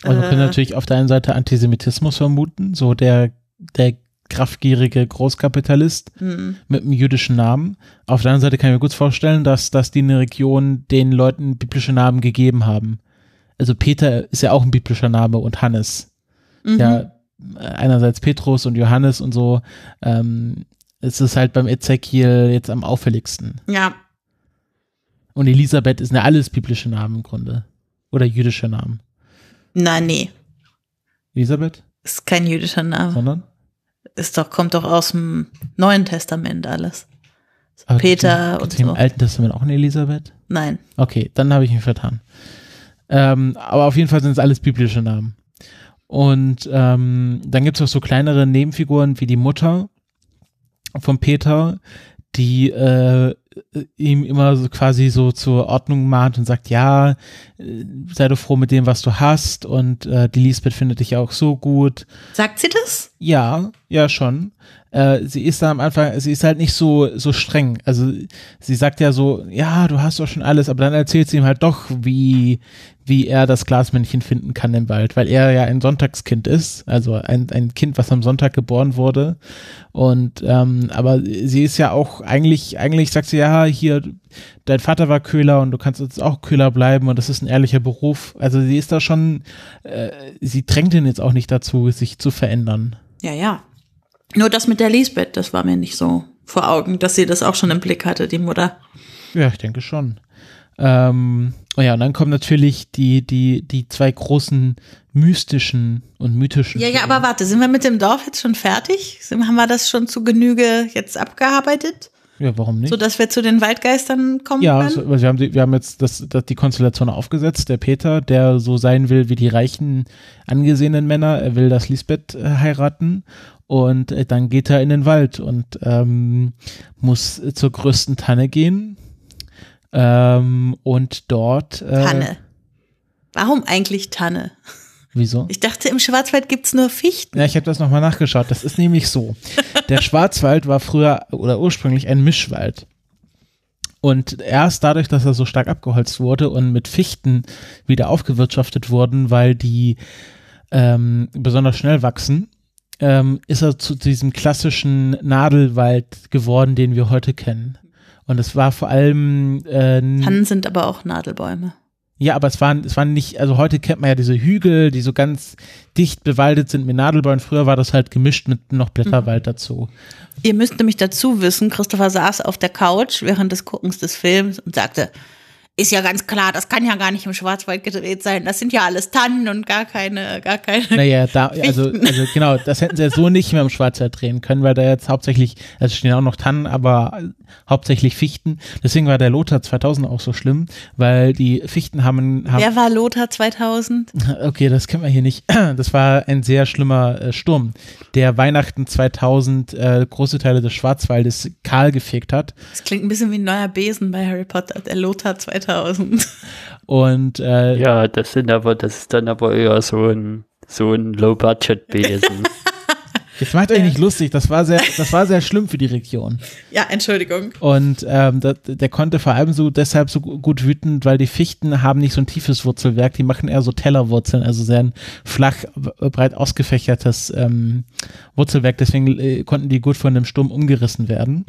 Wir können Äh. natürlich auf der einen Seite Antisemitismus vermuten, so der, der kraftgierige Großkapitalist Hm. mit einem jüdischen Namen. Auf der anderen Seite kann ich mir gut vorstellen, dass, dass die in der Region den Leuten biblische Namen gegeben haben. Also Peter ist ja auch ein biblischer Name und Hannes. Mhm. Ja, einerseits Petrus und Johannes und so. Ähm, es ist halt beim Ezekiel jetzt am auffälligsten. ja, Und Elisabeth ist ja alles biblische Namen im Grunde. Oder jüdische Namen. na nee, Elisabeth? ist kein jüdischer Name. Sondern? Ist doch, kommt doch aus dem Neuen Testament alles. Aber Peter gibt's und gibt's im so. Alten Testament auch eine Elisabeth? Nein. Okay, dann habe ich mich vertan. Ähm, aber auf jeden Fall sind es alles biblische Namen. Und ähm, dann gibt es auch so kleinere Nebenfiguren wie die Mutter von Peter, die äh, ihm immer so quasi so zur Ordnung mahnt und sagt, ja, äh, sei doch froh mit dem, was du hast und äh, die Lisbeth findet dich auch so gut. Sagt sie das? Ja, ja schon. Äh, sie ist da am Anfang, sie ist halt nicht so, so streng. Also sie sagt ja so, ja, du hast doch schon alles, aber dann erzählt sie ihm halt doch, wie, wie er das Glasmännchen finden kann im Wald, weil er ja ein Sonntagskind ist, also ein, ein Kind, was am Sonntag geboren wurde. Und ähm, aber sie ist ja auch eigentlich, eigentlich sagt sie, ja, hier, dein Vater war Köhler und du kannst jetzt auch Köhler bleiben und das ist ein ehrlicher Beruf. Also sie ist da schon, äh, sie drängt ihn jetzt auch nicht dazu, sich zu verändern. Ja, ja. Nur das mit der Lisbeth, das war mir nicht so vor Augen, dass sie das auch schon im Blick hatte, die Mutter. Ja, ich denke schon. Ähm, oh ja, und dann kommen natürlich die, die, die zwei großen mystischen und mythischen. Ja, ja, aber warte, sind wir mit dem Dorf jetzt schon fertig? Sind, haben wir das schon zu Genüge jetzt abgearbeitet, Ja, warum nicht? sodass wir zu den Waldgeistern kommen ja, können? so, also wir, haben die, wir haben jetzt das, das, die Konstellation aufgesetzt. Der Peter, der so sein will wie die reichen, angesehenen Männer, er will das Lisbeth äh, heiraten und äh, dann geht er in den Wald und ähm, muss äh, zur größten Tanne gehen ähm, und dort. Äh, Tanne. Warum eigentlich Tanne? Wieso? Ich dachte, im Schwarzwald gibt's nur Fichten. Ja, ich habe das nochmal nachgeschaut. Das ist nämlich so. Der Schwarzwald war früher oder ursprünglich ein Mischwald. Und erst dadurch, dass er so stark abgeholzt wurde und mit Fichten wieder aufgewirtschaftet wurden, weil die ähm, besonders schnell wachsen, ähm, ist er zu diesem klassischen Nadelwald geworden, den wir heute kennen. Und es war vor allem äh, Tannen sind aber auch Nadelbäume. Ja, aber es waren, es waren nicht, also heute kennt man ja diese Hügel, die so ganz dicht bewaldet sind mit Nadelbäumen. Früher war das halt gemischt mit noch Blätterwald Mhm. dazu. Ihr müsst nämlich dazu wissen, Christopher saß auf der Couch während des Guckens des Films und sagte, ist ja ganz klar, das kann ja gar nicht im Schwarzwald gedreht sein. Das sind ja alles Tannen und gar keine, gar keine. Naja, da, also, also genau, das hätten sie jetzt so nicht mehr im Schwarzwald drehen können, weil da jetzt hauptsächlich, also stehen auch noch Tannen, aber hauptsächlich Fichten. Deswegen war der Lothar 2000 auch so schlimm, weil die Fichten haben, haben Wer war Lothar 2000? Okay, das kennen wir hier nicht. Das war ein sehr schlimmer äh, Sturm, der Weihnachten 2000 äh, große Teile des Schwarzwaldes kahl gefegt hat. Das klingt ein bisschen wie ein neuer Besen bei Harry Potter, der Lothar 2000. Und äh, Ja, das sind aber, das ist dann aber eher so ein, so ein Low-Budget-Besen. jetzt macht euch nicht lustig, das war sehr, das war sehr schlimm für die Region. Ja, Entschuldigung. Und ähm, da, der konnte vor allem so deshalb so gu- gut wüten, weil die Fichten haben nicht so ein tiefes Wurzelwerk, die machen eher so Tellerwurzeln, also sehr ein flach, w- breit ausgefächertes ähm, Wurzelwerk. Deswegen äh, konnten die gut von dem Sturm umgerissen werden.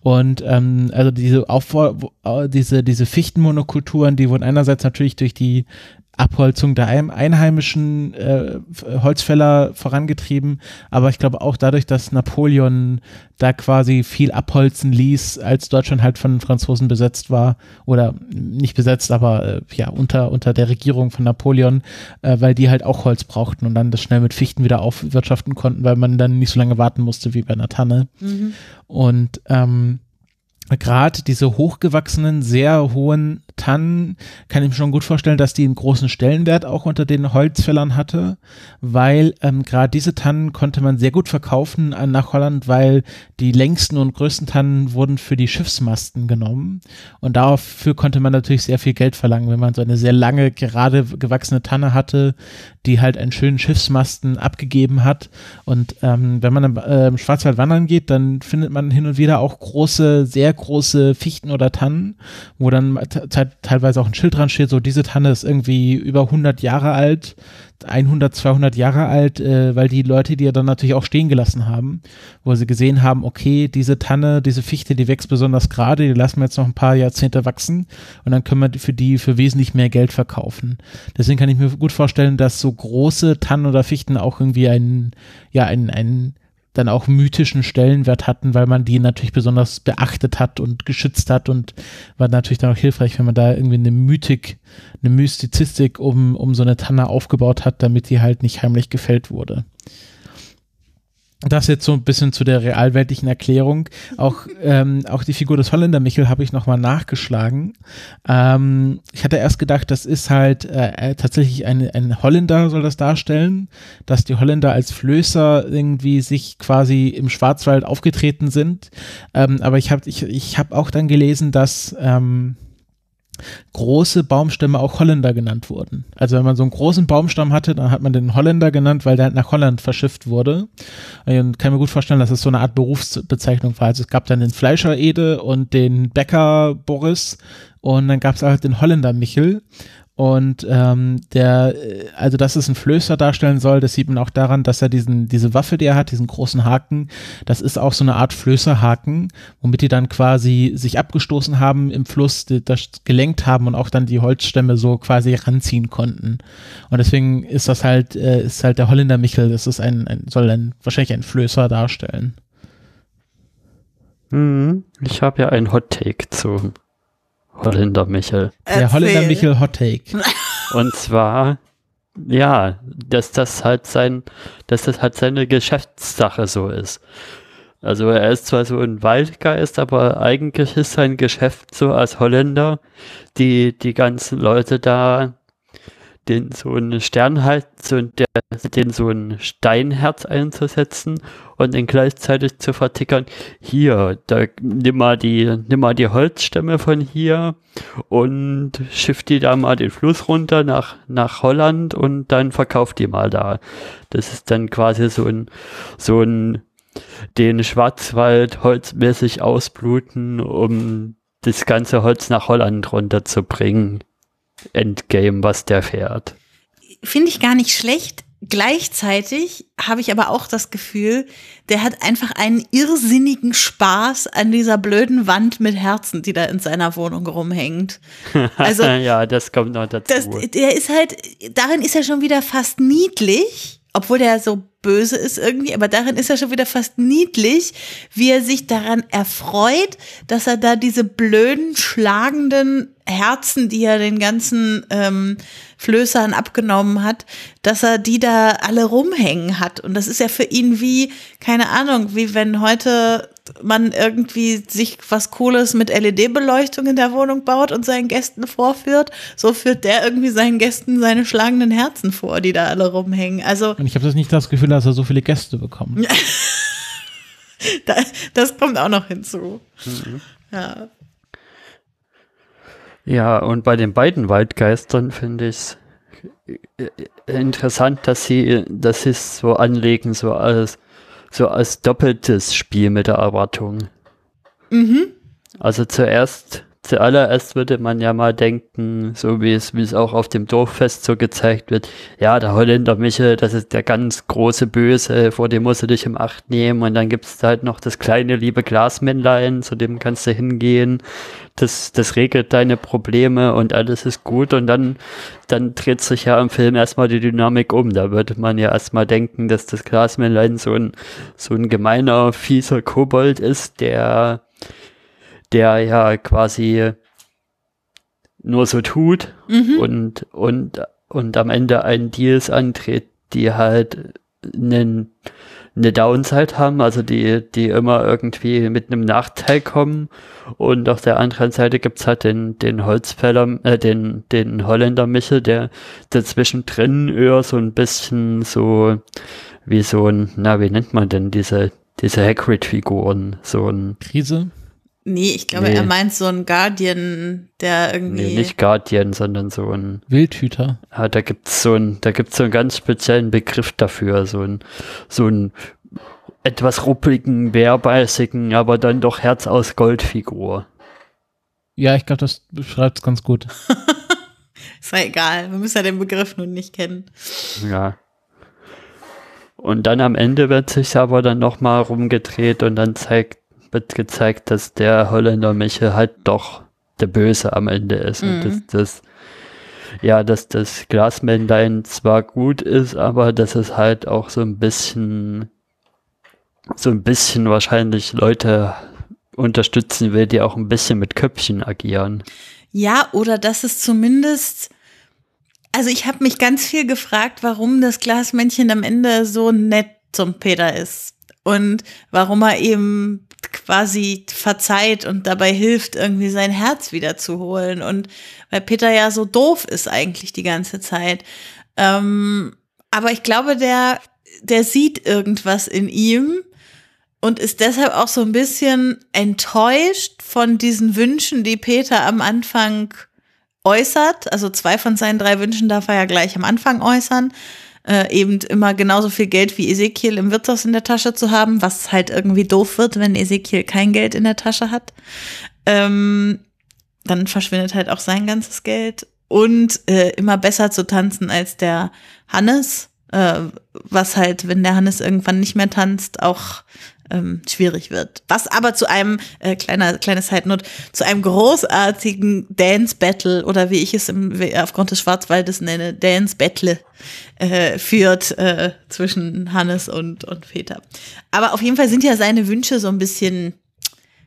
Und ähm, also diese Aufbau, wo- diese diese Fichtenmonokulturen, die wurden einerseits natürlich durch die Abholzung der ein- einheimischen äh, Holzfäller vorangetrieben, aber ich glaube auch dadurch, dass Napoleon da quasi viel abholzen ließ, als Deutschland halt von den Franzosen besetzt war oder nicht besetzt, aber äh, ja unter unter der Regierung von Napoleon, äh, weil die halt auch Holz brauchten und dann das schnell mit Fichten wieder aufwirtschaften konnten, weil man dann nicht so lange warten musste wie bei einer Tanne. Und ähm, gerade diese hochgewachsenen, sehr hohen Tannen, kann ich mir schon gut vorstellen, dass die einen großen Stellenwert auch unter den Holzfällern hatte, weil ähm, gerade diese Tannen konnte man sehr gut verkaufen an, nach Holland, weil die längsten und größten Tannen wurden für die Schiffsmasten genommen. Und dafür konnte man natürlich sehr viel Geld verlangen, wenn man so eine sehr lange, gerade gewachsene Tanne hatte, die halt einen schönen Schiffsmasten abgegeben hat. Und ähm, wenn man äh, im Schwarzwald wandern geht, dann findet man hin und wieder auch große, sehr große Fichten oder Tannen, wo dann te- te- teilweise auch ein Schild dran steht, so diese Tanne ist irgendwie über 100 Jahre alt, 100, 200 Jahre alt, äh, weil die Leute die ja dann natürlich auch stehen gelassen haben, wo sie gesehen haben, okay, diese Tanne, diese Fichte, die wächst besonders gerade, die lassen wir jetzt noch ein paar Jahrzehnte wachsen und dann können wir für die für wesentlich mehr Geld verkaufen. Deswegen kann ich mir gut vorstellen, dass so große Tannen oder Fichten auch irgendwie einen, ja, einen, einen dann auch mythischen Stellenwert hatten, weil man die natürlich besonders beachtet hat und geschützt hat und war natürlich dann auch hilfreich, wenn man da irgendwie eine Mythik, eine Mystizistik um, um so eine Tanne aufgebaut hat, damit die halt nicht heimlich gefällt wurde. Das jetzt so ein bisschen zu der realweltlichen Erklärung. Auch, ähm, auch die Figur des Holländer Michel habe ich nochmal nachgeschlagen. Ähm, ich hatte erst gedacht, das ist halt äh, äh, tatsächlich ein, ein Holländer soll das darstellen, dass die Holländer als Flößer irgendwie sich quasi im Schwarzwald aufgetreten sind. Ähm, aber ich habe ich, ich hab auch dann gelesen, dass ähm, große Baumstämme auch Holländer genannt wurden. Also wenn man so einen großen Baumstamm hatte, dann hat man den Holländer genannt, weil der nach Holland verschifft wurde. Und kann mir gut vorstellen, dass es so eine Art Berufsbezeichnung war. Also es gab dann den Fleischer Ede und den Bäcker Boris und dann gab es halt den Holländer Michel. Und ähm, der, äh, also dass es ein Flößer darstellen soll, das sieht man auch daran, dass er diesen, diese Waffe, die er hat, diesen großen Haken, das ist auch so eine Art Flößerhaken, womit die dann quasi sich abgestoßen haben im Fluss, das gelenkt haben und auch dann die Holzstämme so quasi ranziehen konnten. Und deswegen ist das halt, äh, ist halt der Holländer Michel, das ist ein, ein soll ein, wahrscheinlich ein Flößer darstellen. Mhm. Ich habe ja ein Hot Take zu Holländer Michel. Der Holländer Erzähl. Michel Hot Take. Und zwar, ja, dass das halt sein, dass das halt seine Geschäftssache so ist. Also er ist zwar so ein Waldgeist, aber eigentlich ist sein Geschäft so als Holländer, die, die ganzen Leute da, den so einen Stern halt, so der, den so ein Steinherz einzusetzen und den gleichzeitig zu vertickern. Hier, da nimm mal die, nimm mal die Holzstämme von hier und schiff die da mal den Fluss runter nach, nach Holland und dann verkauft die mal da. Das ist dann quasi so ein, so ein, den Schwarzwald holzmäßig ausbluten, um das ganze Holz nach Holland runterzubringen. Endgame, was der fährt. Finde ich gar nicht schlecht. Gleichzeitig habe ich aber auch das Gefühl, der hat einfach einen irrsinnigen Spaß an dieser blöden Wand mit Herzen, die da in seiner Wohnung rumhängt. Also ja, das kommt noch dazu. Das, der ist halt, darin ist er schon wieder fast niedlich, obwohl der so böse ist irgendwie, aber darin ist er schon wieder fast niedlich, wie er sich daran erfreut, dass er da diese blöden, schlagenden Herzen, die er den ganzen ähm, Flößern abgenommen hat, dass er die da alle rumhängen hat. Und das ist ja für ihn wie, keine Ahnung, wie wenn heute man irgendwie sich was Cooles mit LED-Beleuchtung in der Wohnung baut und seinen Gästen vorführt, so führt der irgendwie seinen Gästen seine schlagenden Herzen vor, die da alle rumhängen. Also und ich habe das nicht das Gefühl, dass er so viele Gäste bekommt. das kommt auch noch hinzu. Mhm. Ja. Ja, und bei den beiden Waldgeistern finde ich es äh, interessant, dass sie, dass sie es so anlegen, so als, so als doppeltes Spiel mit der Erwartung. Mhm. Also zuerst zuallererst würde man ja mal denken, so wie es, wie es auch auf dem Dorffest so gezeigt wird, ja, der Holländer Michel, das ist der ganz große Böse, vor dem musst du dich im Acht nehmen. Und dann gibt's halt noch das kleine liebe Glasmännlein, zu dem kannst du hingehen, das, das regelt deine Probleme und alles ist gut. Und dann, dann dreht sich ja im Film erstmal die Dynamik um, da würde man ja erstmal denken, dass das Glasmännlein so ein, so ein gemeiner, fieser Kobold ist, der der ja quasi nur so tut mhm. und, und, und am Ende einen Deals antritt, die halt einen, eine Downside haben, also die, die immer irgendwie mit einem Nachteil kommen. Und auf der anderen Seite gibt's halt den, den Holzfäller, äh, den, den Holländer Michel, der dazwischen drin eher so ein bisschen so wie so ein, na, wie nennt man denn diese, diese Hagrid-Figuren? So ein Krise? Nee, ich glaube, nee. er meint so ein Guardian, der irgendwie. Nee, nicht Guardian, sondern so ein. Wildhüter. Ja, da gibt's so ein, da gibt's so einen ganz speziellen Begriff dafür, so ein, so ein etwas ruppigen, bärbeißigen, aber dann doch Herz aus Goldfigur. Ja, ich glaube, das beschreibt es ganz gut. Ist ja egal, wir müssen ja den Begriff nun nicht kennen. Ja. Und dann am Ende wird sich aber dann nochmal rumgedreht und dann zeigt wird gezeigt, dass der Holländer Michel halt doch der Böse am Ende ist. Mhm. Und dass das, ja, dass das Glasmännlein zwar gut ist, aber dass es halt auch so ein bisschen, so ein bisschen wahrscheinlich Leute unterstützen will, die auch ein bisschen mit Köpfchen agieren. Ja, oder dass es zumindest, also ich habe mich ganz viel gefragt, warum das Glasmännchen am Ende so nett zum Peter ist und warum er eben quasi verzeiht und dabei hilft, irgendwie sein Herz wieder zu holen. Und weil Peter ja so doof ist eigentlich die ganze Zeit. Ähm, aber ich glaube, der, der sieht irgendwas in ihm und ist deshalb auch so ein bisschen enttäuscht von diesen Wünschen, die Peter am Anfang äußert. Also zwei von seinen drei Wünschen darf er ja gleich am Anfang äußern äh, eben immer genauso viel Geld wie Ezekiel im Wirtshaus in der Tasche zu haben, was halt irgendwie doof wird, wenn Ezekiel kein Geld in der Tasche hat. Ähm, dann verschwindet halt auch sein ganzes Geld. Und äh, immer besser zu tanzen als der Hannes, äh, was halt, wenn der Hannes irgendwann nicht mehr tanzt, auch ähm, schwierig wird. Was aber zu einem, äh, kleiner, kleine Side Note, zu einem großartigen Dance Battle oder wie ich es im, aufgrund des Schwarzwaldes nenne, Dance Battle äh, führt äh, zwischen Hannes und, und Peter. Aber auf jeden Fall sind ja seine Wünsche so ein bisschen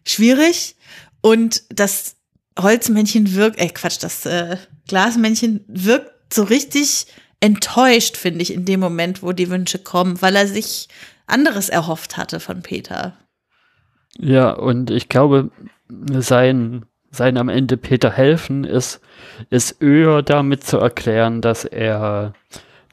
schwierig und das Holzmännchen wirkt, äh Quatsch, das äh, Glasmännchen wirkt so richtig enttäuscht, finde ich, in dem Moment, wo die Wünsche kommen, weil er sich anderes erhofft hatte von Peter. Ja, und ich glaube, sein, sein am Ende Peter helfen ist, ist eher damit zu erklären, dass er,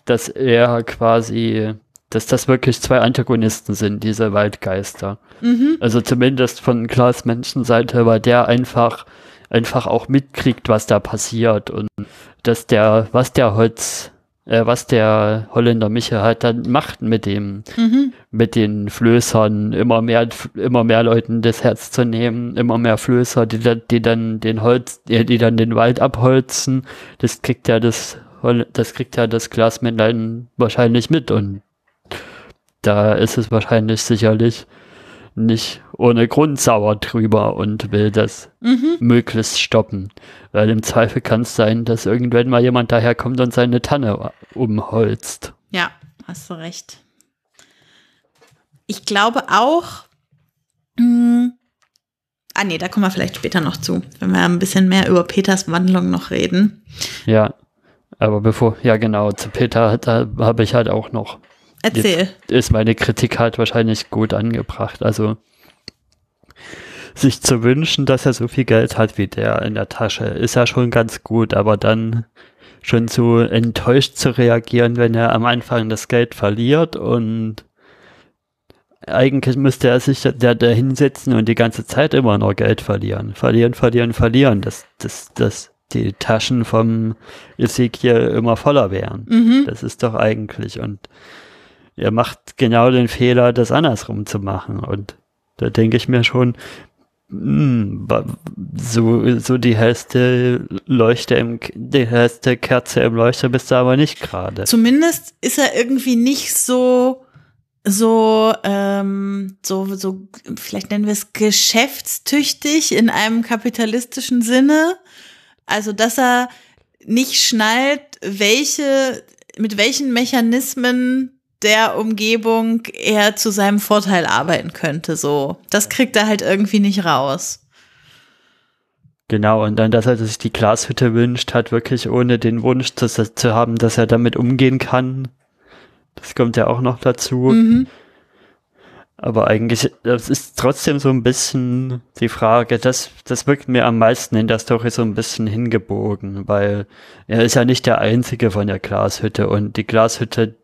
dass er quasi, dass das wirklich zwei Antagonisten sind, diese Waldgeister. Mhm. Also zumindest von Klaas Menschenseite, weil der einfach, einfach auch mitkriegt, was da passiert und dass der, was der Holz, äh, was der Holländer Michael halt dann macht mit dem, mhm. mit den Flößern, immer mehr, immer mehr Leuten das Herz zu nehmen, immer mehr Flößer, die, die dann den Holz, die, die dann den Wald abholzen, das kriegt ja das das kriegt ja das Glasmännlein wahrscheinlich mit und da ist es wahrscheinlich sicherlich nicht ohne Grund sauer drüber und will das Mhm. möglichst stoppen. Weil im Zweifel kann es sein, dass irgendwann mal jemand daherkommt und seine Tanne umholzt. Ja, hast du recht. Ich glaube auch. Mh, ah, nee, da kommen wir vielleicht später noch zu, wenn wir ein bisschen mehr über Peters Wandlung noch reden. Ja, aber bevor, ja genau, zu Peter, da habe ich halt auch noch, Erzähl. ist meine Kritik halt wahrscheinlich gut angebracht. Also sich zu wünschen, dass er so viel Geld hat wie der in der Tasche, ist ja schon ganz gut, aber dann schon so enttäuscht zu reagieren, wenn er am Anfang das Geld verliert und eigentlich müsste er sich da, da hinsetzen und die ganze Zeit immer nur Geld verlieren. Verlieren, verlieren, verlieren. Dass, dass, dass die Taschen vom Ezekiel immer voller wären. Mhm. Das ist doch eigentlich. Und er macht genau den Fehler, das andersrum zu machen. Und da denke ich mir schon, hm, wa- so, so die hellste Leuchte im, die hellste Kerze im Leuchter bist du aber nicht gerade. Zumindest ist er irgendwie nicht so, so, ähm, so, so, vielleicht nennen wir es geschäftstüchtig in einem kapitalistischen Sinne. Also, dass er nicht schnallt, welche, mit welchen Mechanismen der Umgebung er zu seinem Vorteil arbeiten könnte, so. Das kriegt er halt irgendwie nicht raus. Genau, und dann, dass er sich die Glashütte wünscht, hat wirklich ohne den Wunsch zu, zu haben, dass er damit umgehen kann. Das kommt ja auch noch dazu. Mhm. Aber eigentlich, das ist trotzdem so ein bisschen die Frage, das, das wirkt mir am meisten in der Story so ein bisschen hingebogen, weil er ist ja nicht der Einzige von der Glashütte und die Glashütte,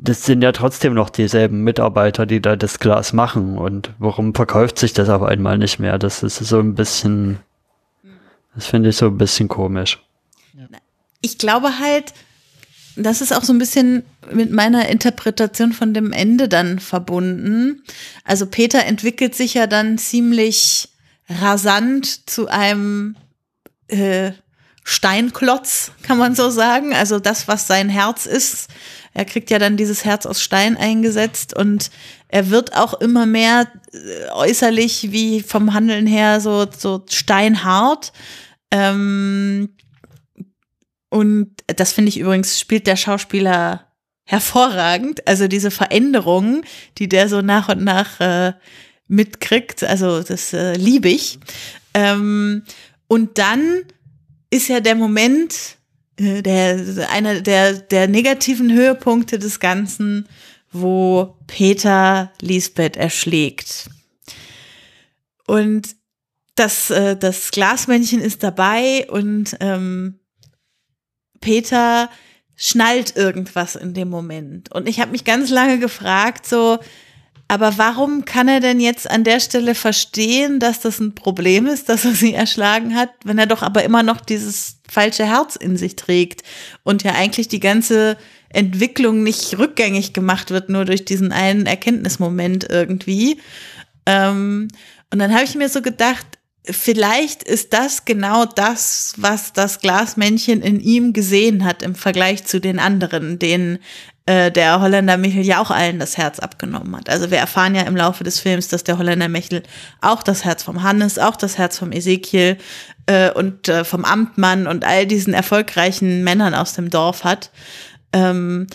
das sind ja trotzdem noch dieselben Mitarbeiter, die da das Glas machen und warum verkauft sich das auf einmal nicht mehr? Das ist so ein bisschen, das finde ich so ein bisschen komisch. ich glaube halt, das ist auch so ein bisschen mit meiner Interpretation von dem Ende dann verbunden. Also Peter entwickelt sich ja dann ziemlich rasant zu einem äh, Steinklotz, kann man so sagen. Also das, was sein Herz ist. Er kriegt ja dann dieses Herz aus Stein eingesetzt und er wird auch immer mehr äh, äußerlich wie vom Handeln her so, so steinhart. Ähm, und das finde ich übrigens, spielt der Schauspieler hervorragend. Also diese Veränderungen, die der so nach und nach äh, mitkriegt, also das äh, liebe ich. Ähm, und dann ist ja der Moment, äh, der, einer der, der negativen Höhepunkte des Ganzen, wo Peter Lisbeth erschlägt. Und das, äh, das Glasmännchen ist dabei und ähm, Peter schnallt irgendwas in dem Moment. Und ich habe mich ganz lange gefragt, so, aber warum kann er denn jetzt an der Stelle verstehen, dass das ein Problem ist, dass er sie erschlagen hat, wenn er doch aber immer noch dieses falsche Herz in sich trägt und ja eigentlich die ganze Entwicklung nicht rückgängig gemacht wird, nur durch diesen einen Erkenntnismoment irgendwie. Ähm, und dann habe ich mir so gedacht, vielleicht ist das genau das, was das Glasmännchen in ihm gesehen hat im Vergleich zu den anderen, denen äh, der Holländer Michel ja auch allen das Herz abgenommen hat. Also wir erfahren ja im Laufe des Films, dass der Holländer Michel auch das Herz vom Hannes, auch das Herz vom Ezekiel äh, und äh, vom Amtmann und all diesen erfolgreichen Männern aus dem Dorf hat. Ähm,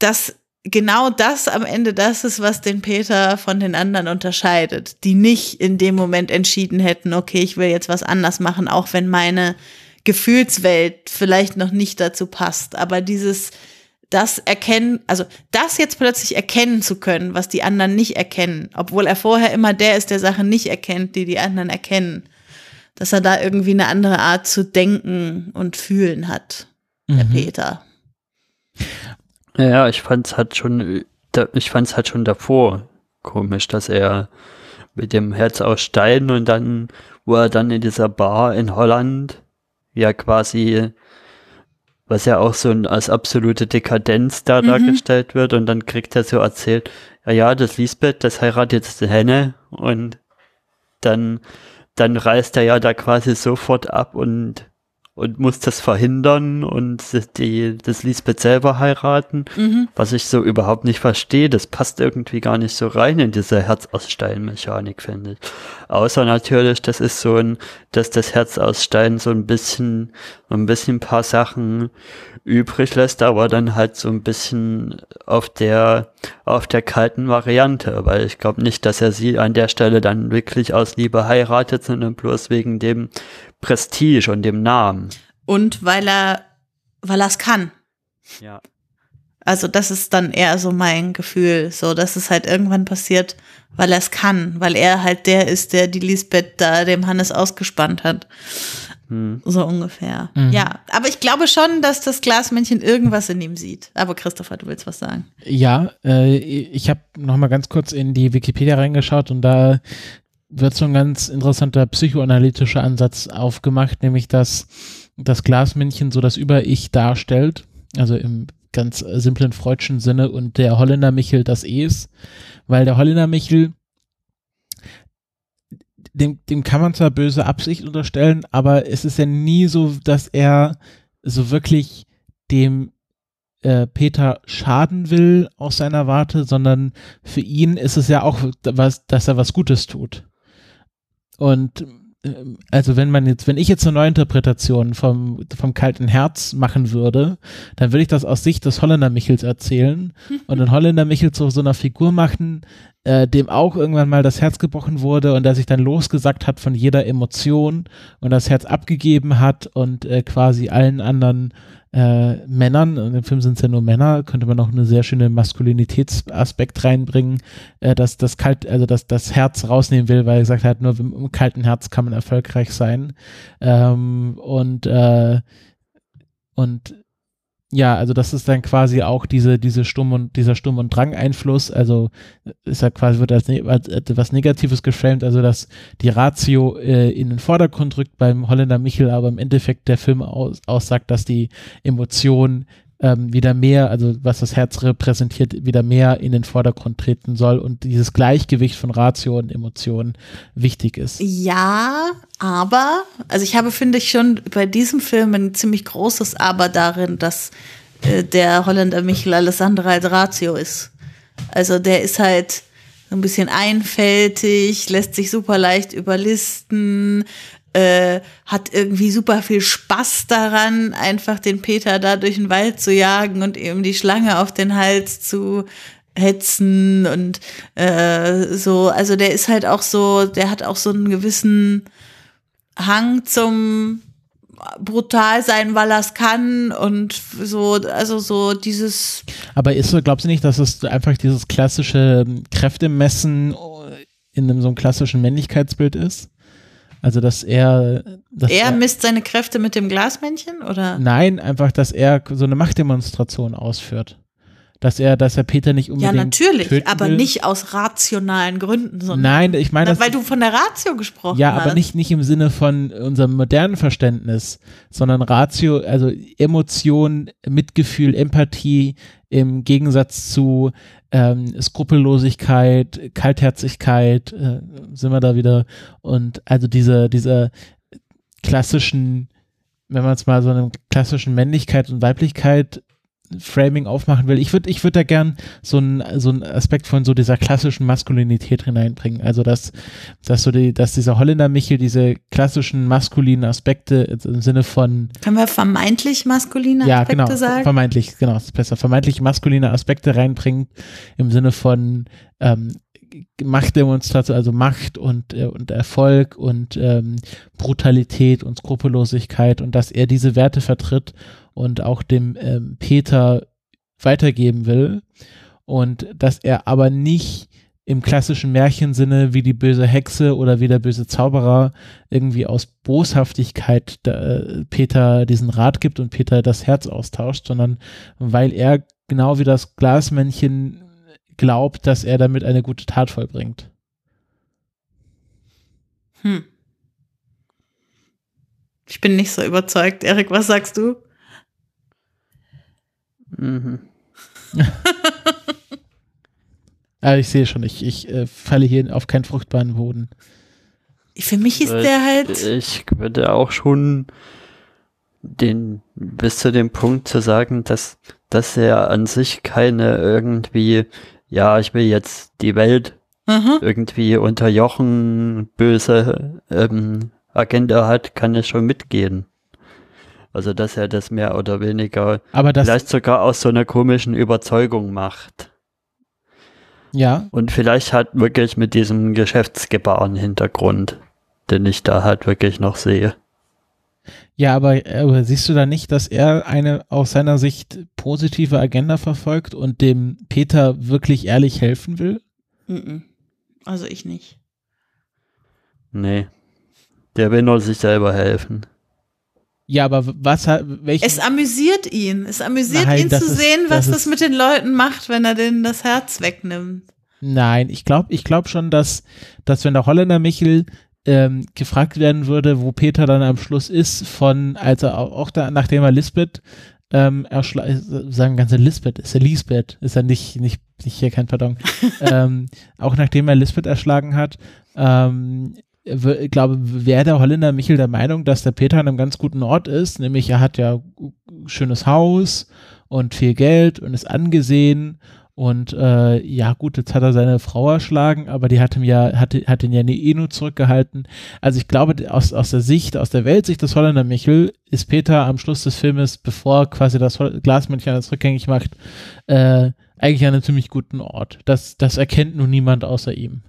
dass genau das am Ende das ist, was den Peter von den anderen unterscheidet, die nicht in dem Moment entschieden hätten, okay, ich will jetzt was anders machen, auch wenn meine Gefühlswelt vielleicht noch nicht dazu passt. Aber dieses, das erkennen, also das jetzt plötzlich erkennen zu können, was die anderen nicht erkennen, obwohl er vorher immer der ist, der Sachen nicht erkennt, die die anderen erkennen, dass er da irgendwie eine andere Art zu denken und fühlen hat, der Mhm. Peter. Ja, ich fand's halt schon, ich fand's halt schon davor komisch, dass er mit dem Herz aus Stein und dann, wo er dann in dieser Bar in Holland ja quasi, was ja auch so als absolute Dekadenz da Mhm. dargestellt wird und dann kriegt er so erzählt, ja, ja, das Lisbeth, das heiratet jetzt die Henne und dann, dann reist er ja da quasi sofort ab und und muss das verhindern und die, das Lisbeth selber heiraten, Mhm. was ich so überhaupt nicht verstehe. Das passt irgendwie gar nicht so rein in diese Herz aus Stein Mechanik, finde ich. Außer natürlich, das ist so ein, dass das Herz aus Stein so ein bisschen, so ein bisschen ein paar Sachen übrig lässt, aber dann halt so ein bisschen auf der, auf der kalten Variante, weil ich glaube nicht, dass er sie an der Stelle dann wirklich aus Liebe heiratet, sondern bloß wegen dem Prestige und dem Namen. Und weil er, weil er es kann. Ja. Also das ist dann eher so mein Gefühl, so dass es halt irgendwann passiert, weil er es kann, weil er halt der ist, der die Lisbeth da dem Hannes ausgespannt hat. Hm. So ungefähr. Mhm. Ja, aber ich glaube schon, dass das Glasmännchen irgendwas in ihm sieht. Aber Christopher, du willst was sagen. Ja, äh, ich habe noch mal ganz kurz in die Wikipedia reingeschaut und da wird so ein ganz interessanter psychoanalytischer Ansatz aufgemacht, nämlich dass das Glasmännchen so das Über-Ich darstellt, also im ganz simplen freudschen Sinne und der Holländer Michel das Es, weil der Holländer Michel dem, dem kann man zwar böse Absicht unterstellen, aber es ist ja nie so, dass er so wirklich dem äh, Peter schaden will aus seiner Warte, sondern für ihn ist es ja auch was, dass er was Gutes tut. Und ähm, also wenn man jetzt, wenn ich jetzt eine Neuinterpretation vom, vom kalten Herz machen würde, dann würde ich das aus Sicht des Holländer Michels erzählen und den Holländer Michel zu so einer Figur machen, äh, dem auch irgendwann mal das Herz gebrochen wurde und der sich dann losgesagt hat von jeder Emotion und das Herz abgegeben hat und äh, quasi allen anderen äh, Männern, und im Film sind es ja nur Männer, könnte man noch eine sehr schöne Maskulinitätsaspekt reinbringen, äh, dass das kalt, also dass das Herz rausnehmen will, weil er gesagt hat, nur mit einem kalten Herz kann man erfolgreich sein. Ähm, und äh, und ja, also das ist dann quasi auch diese, diese Sturm und, dieser Sturm- und Drang-Einfluss, also ist ja quasi, wird als, ne- als etwas Negatives geframed, also dass die Ratio äh, in den Vordergrund rückt beim Holländer Michel, aber im Endeffekt der Film aus, aussagt, dass die Emotion ähm, wieder mehr, also was das Herz repräsentiert, wieder mehr in den Vordergrund treten soll und dieses Gleichgewicht von Ratio und Emotion wichtig ist. Ja, aber, also ich habe, finde ich, schon bei diesem Film ein ziemlich großes Aber darin, dass äh, der Holländer Michel alles andere als Ratio ist. Also der ist halt so ein bisschen einfältig, lässt sich super leicht überlisten, äh, hat irgendwie super viel Spaß daran, einfach den Peter da durch den Wald zu jagen und ihm die Schlange auf den Hals zu hetzen und äh, so, also der ist halt auch so, der hat auch so einen gewissen Hang zum brutal sein, weil er es kann und so, also so dieses, Aber ist so, glaubst du nicht, dass es einfach dieses klassische Kräftemessen in einem so einem klassischen Männlichkeitsbild ist? Also, dass er, dass er misst seine Kräfte mit dem Glasmännchen oder? Nein, einfach, dass er so eine Machtdemonstration ausführt. Dass er, dass er Peter nicht Ja, unbedingt natürlich, töten aber will. nicht aus rationalen Gründen, sondern Nein, ich meine, Na, weil du von der Ratio gesprochen ja, hast. aber nicht, nicht im Sinne von unserem modernen Verständnis, sondern Ratio, also Emotion, Mitgefühl, Empathie im Gegensatz zu ähm, Skrupellosigkeit, Kaltherzigkeit, äh, sind wir da wieder. Und also diese, diese klassischen, wenn man es mal so einem klassischen Männlichkeit und Weiblichkeit Framing aufmachen will. Ich würde ich würde da gern so einen so einen Aspekt von so dieser klassischen Maskulinität hineinbringen. Also dass dass so die dass dieser Holländer Michel diese klassischen maskulinen Aspekte im Sinne von Können wir vermeintlich maskuline ja Aspekte genau sagen? vermeintlich genau das ist besser vermeintlich maskuline Aspekte reinbringt im Sinne von ähm, Machtdemonstration, also Macht und, äh, und Erfolg und ähm, Brutalität und Skrupellosigkeit und dass er diese Werte vertritt und auch dem ähm, Peter weitergeben will und dass er aber nicht im klassischen Märchensinne wie die böse Hexe oder wie der böse Zauberer irgendwie aus Boshaftigkeit da, Peter diesen Rat gibt und Peter das Herz austauscht, sondern weil er genau wie das Glasmännchen glaubt, dass er damit eine gute Tat vollbringt. Hm. Ich bin nicht so überzeugt. Erik, was sagst du? Mhm. Also ich sehe schon, ich, ich äh, falle hier auf keinen fruchtbaren Boden. Für mich ist Äh, der halt. Ich würde auch schon den bis zu dem Punkt zu sagen, dass, dass er an sich keine irgendwie, ja, ich will jetzt die Welt Mhm. irgendwie unterjochen, böse ähm, Agenda hat, kann es schon mitgehen. Also, dass er das mehr oder weniger Aber das, vielleicht sogar aus so einer komischen Überzeugung macht. ja, Und vielleicht hat wirklich mit diesem Geschäftsgebaren Hintergrund, den ich da halt wirklich noch sehe. ja, aber, aber siehst du da nicht, dass er eine aus seiner Sicht positive Agenda verfolgt und dem Peter wirklich ehrlich helfen will? Also ich nicht. Nee. Der will nur sich selber helfen. Ja, aber was hat, welchen, Es amüsiert ihn. Es amüsiert Nein, ihn zu ist- sehen, was das das, mit den Leuten macht, wenn er denen das Herz wegnimmt. Nein, ich glaube ich glaub schon, dass, dass wenn der Holländer Michel ähm, gefragt werden würde, wo Peter dann am Schluss ist, von, als er auch, da, nachdem er Lisbeth ähm, erschlagen, sagen ganze Lisbeth, ist ja Lisbeth, ist ja nicht, nicht, nicht hier kein Pardon, ähm, auch nachdem er Lisbeth erschlagen hat, ähm, ich glaube, wäre der Holländer Michel der Meinung, dass der Peter an einem ganz guten Ort ist, nämlich er hat ja schönes Haus und viel Geld und ist angesehen und äh, ja gut, jetzt hat er seine Frau erschlagen, aber die hat ihm ja, hat, hat ihn ja eh nur zurückgehalten. Also ich glaube, aus, aus der Sicht, aus der Weltsicht des Holländer Michel ist Peter am Schluss des Filmes, bevor quasi das Glasmännchen alles rückgängig macht, äh, eigentlich an einem ziemlich guten Ort. Das, das erkennt nun niemand außer ihm.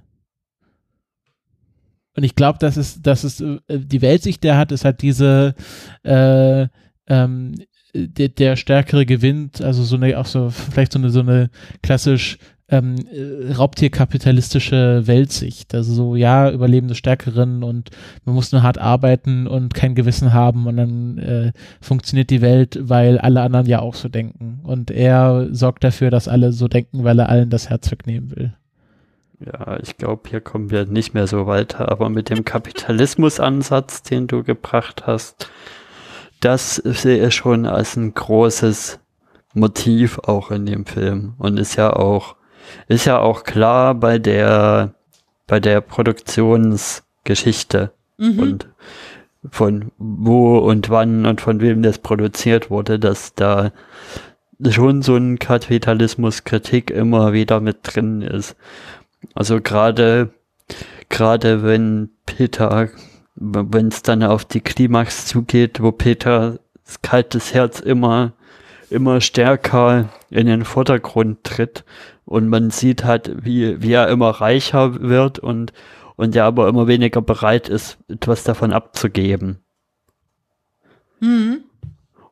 Und ich glaube, dass es, dass es äh, die Weltsicht, der hat, ist halt diese äh, ähm, der, der Stärkere gewinnt, also so eine, auch so, vielleicht so eine, so eine klassisch ähm, äh, raubtierkapitalistische Weltsicht. Also so, ja, Überleben des Stärkeren und man muss nur hart arbeiten und kein Gewissen haben und dann äh, funktioniert die Welt, weil alle anderen ja auch so denken. Und er sorgt dafür, dass alle so denken, weil er allen das Herz wegnehmen will. Ja, ich glaube, hier kommen wir nicht mehr so weiter, aber mit dem Kapitalismusansatz, den du gebracht hast, das sehe ich schon als ein großes Motiv auch in dem Film und ist ja auch ist ja auch klar bei der bei der Produktionsgeschichte Mhm. und von wo und wann und von wem das produziert wurde, dass da schon so ein Kapitalismuskritik immer wieder mit drin ist. Also gerade gerade wenn Peter, wenn es dann auf die Klimax zugeht, wo Peter das kaltes Herz immer immer stärker in den Vordergrund tritt und man sieht halt, wie, wie er immer reicher wird und und er aber immer weniger bereit ist, etwas davon abzugeben. Mhm.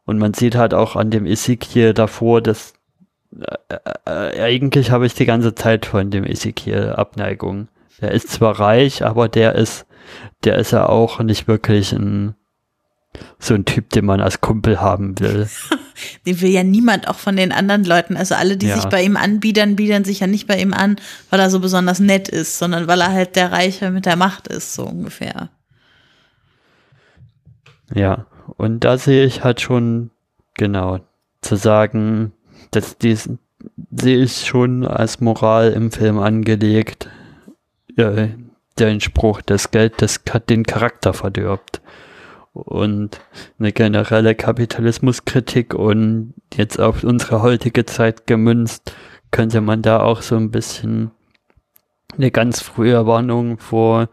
Und man sieht halt auch an dem Ezekiel davor, dass äh, äh, eigentlich habe ich die ganze Zeit von dem Ezekiel Abneigung. Der ist zwar reich, aber der ist, der ist ja auch nicht wirklich ein so ein Typ, den man als Kumpel haben will. Den will ja niemand auch von den anderen Leuten. Also alle, die Ja. sich bei ihm anbiedern, biedern sich ja nicht bei ihm an, weil er so besonders nett ist, sondern weil er halt der Reiche mit der Macht ist, so ungefähr. Ja, und da sehe ich halt schon, genau, zu sagen, dass dies sehe ich schon als Moral im Film angelegt, äh, den Spruch, das Geld das Ka- den Charakter verdirbt. Und eine generelle Kapitalismuskritik und jetzt auf unsere heutige Zeit gemünzt, könnte man da auch so ein bisschen eine ganz frühe Warnung vor,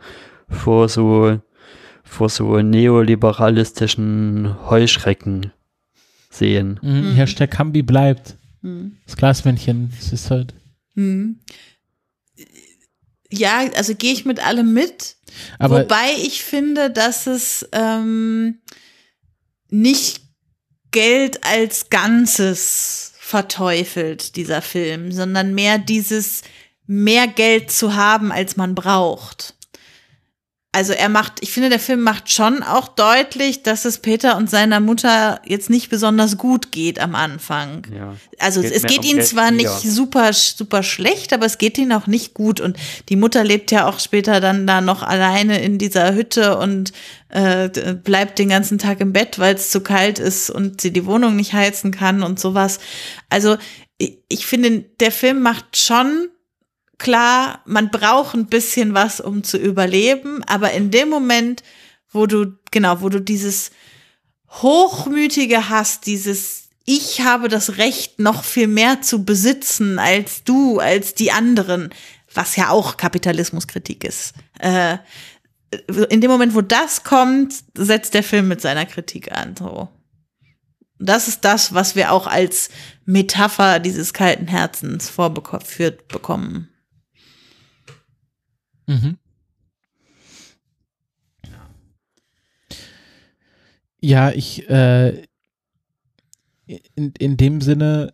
vor so vor so neoliberalistischen Heuschrecken sehen. Mhm. Mhm. Hashtag Kambi bleibt. Mhm. Das Glasmännchen, das ist halt. Mhm. Ja, also gehe ich mit allem mit. Aber Wobei ich finde, dass es ähm, nicht Geld als Ganzes verteufelt, dieser Film, sondern mehr dieses mehr Geld zu haben, als man braucht. Also er macht, ich finde, der Film macht schon auch deutlich, dass es Peter und seiner Mutter jetzt nicht besonders gut geht am Anfang. Ja. Also Geht es geht um ihnen Geld zwar nicht super, super schlecht, aber es geht ihnen auch nicht gut. Und die Mutter lebt ja auch später dann da noch alleine in dieser Hütte und äh, bleibt den ganzen Tag im Bett, weil es zu kalt ist und sie die Wohnung nicht heizen kann und sowas. Also ich, ich finde, der Film macht schon klar, man braucht ein bisschen was, um zu überleben, aber in dem Moment, wo du, genau, wo du dieses hochmütige Hass, dieses ich habe das Recht, noch viel mehr zu besitzen als du, als die anderen, was ja auch Kapitalismuskritik ist. Äh, in dem Moment, wo das kommt, setzt der Film mit seiner Kritik an. So. Das ist das, was wir auch als Metapher dieses kalten Herzens vorgeführt bekommen. Mhm. Ja, ich, äh, in, in dem Sinne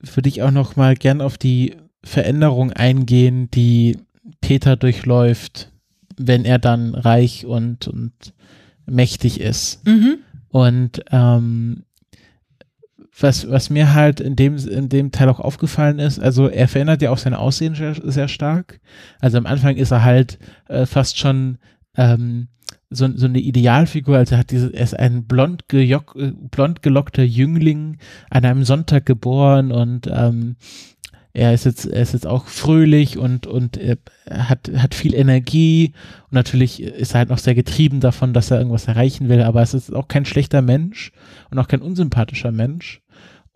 würde ich auch noch mal gern auf die Veränderung eingehen, die Peter durchläuft, wenn er dann reich und, und mächtig ist. Mhm. Und ähm, was, was mir halt in dem, in dem Teil auch aufgefallen ist, also er verändert ja auch sein Aussehen sehr, sehr stark. Also am Anfang ist er halt äh, fast schon ähm, so, so eine Idealfigur, also er hat diese, er ist ein blond, gejock, blond gelockter Jüngling an einem Sonntag geboren und ähm, er ist jetzt, er ist jetzt auch fröhlich und, und er hat, hat viel Energie und natürlich ist er halt noch sehr getrieben davon, dass er irgendwas erreichen will, aber es ist auch kein schlechter Mensch und auch kein unsympathischer Mensch.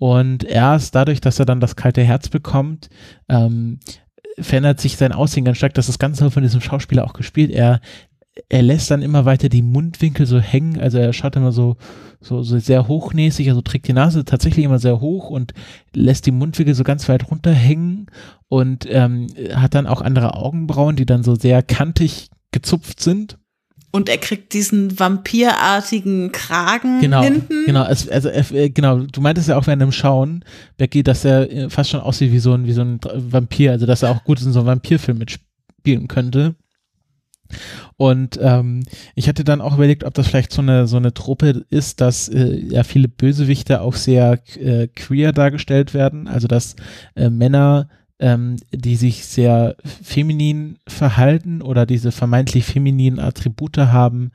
Und erst dadurch, dass er dann das kalte Herz bekommt, ähm, verändert sich sein Aussehen ganz stark. Das ist ganz toll von diesem Schauspieler auch gespielt. Er er lässt dann immer weiter die Mundwinkel so hängen, also er schaut immer so, so, so sehr hochnäsig, also trägt die Nase tatsächlich immer sehr hoch und lässt die Mundwinkel so ganz weit runterhängen und ähm, hat dann auch andere Augenbrauen, die dann so sehr kantig gezupft sind. Und er kriegt diesen vampirartigen Kragen genau, hinten. Genau, es, also äh, genau, du meintest ja auch während dem Schauen, Becky, dass er äh, fast schon aussieht wie so ein, wie so ein Vampir, also dass er auch gut in so einem Vampirfilm mitspielen könnte. Und ähm, ich hatte dann auch überlegt, ob das vielleicht so eine so eine Truppe ist, dass äh, ja viele Bösewichte auch sehr äh, queer dargestellt werden, also dass äh, Männer ähm, die sich sehr feminin verhalten oder diese vermeintlich femininen Attribute haben,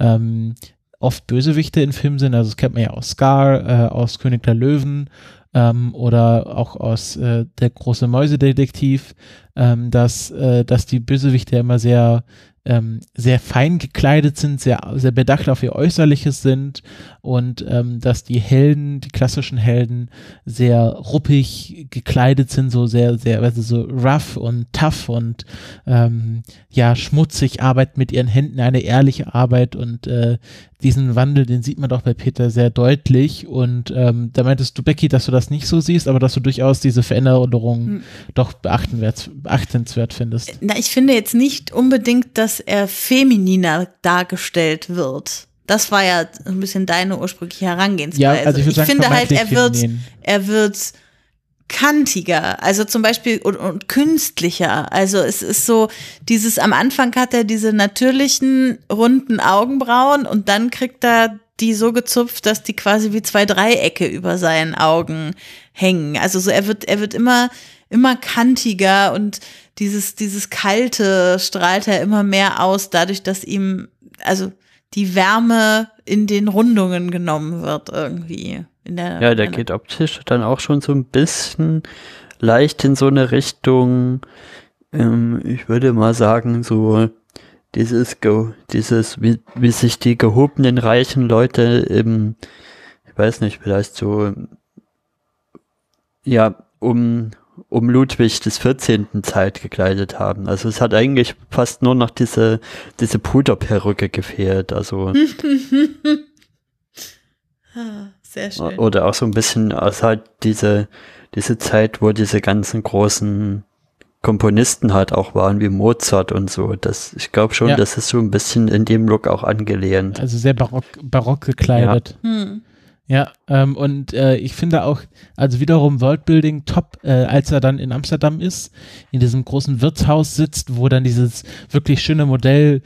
ähm, oft Bösewichte in Filmen sind. Also das kennt man ja aus Scar, äh, aus König der Löwen ähm, oder auch aus äh, der große Mäusedetektiv, ähm, dass, äh, dass die Bösewichte immer sehr ähm, sehr fein gekleidet sind, sehr, sehr bedacht auf ihr Äußerliches sind und ähm, dass die Helden, die klassischen Helden, sehr ruppig gekleidet sind, so sehr, sehr, also so rough und tough und ähm, ja, schmutzig, arbeiten mit ihren Händen eine ehrliche Arbeit und äh, diesen Wandel, den sieht man doch bei Peter sehr deutlich. Und ähm, da meintest du, Becky, dass du das nicht so siehst, aber dass du durchaus diese Veränderung hm. doch beachtenswert findest. Na, ich finde jetzt nicht unbedingt, dass er femininer dargestellt wird. Das war ja ein bisschen deine ursprüngliche Herangehensweise. Ja, also ich, ich finde halt, er wird, er wird kantiger, also zum Beispiel und, und künstlicher. Also es ist so, dieses am Anfang hat er diese natürlichen runden Augenbrauen und dann kriegt er die so gezupft, dass die quasi wie zwei Dreiecke über seinen Augen hängen. Also so er wird er wird immer immer kantiger und dieses dieses kalte strahlt er immer mehr aus, dadurch, dass ihm also die Wärme in den Rundungen genommen wird irgendwie. Der, ja, der geht optisch dann auch schon so ein bisschen leicht in so eine Richtung, ähm, ich würde mal sagen, so dieses, dieses wie, wie sich die gehobenen reichen Leute im, ich weiß nicht, vielleicht so, ja, um, um Ludwig des 14. Zeit gekleidet haben. Also es hat eigentlich fast nur noch diese, diese Puderperücke gefehlt. Also ah. Sehr schön. Oder auch so ein bisschen aus halt diese, diese Zeit, wo diese ganzen großen Komponisten halt auch waren, wie Mozart und so. Das, ich glaube schon, ja. das ist so ein bisschen in dem Look auch angelehnt. Also sehr barock, barock gekleidet. Ja. Hm. Ja, ähm, und äh, ich finde auch, also wiederum Worldbuilding top, äh, als er dann in Amsterdam ist, in diesem großen Wirtshaus sitzt, wo dann dieses wirklich schöne Modell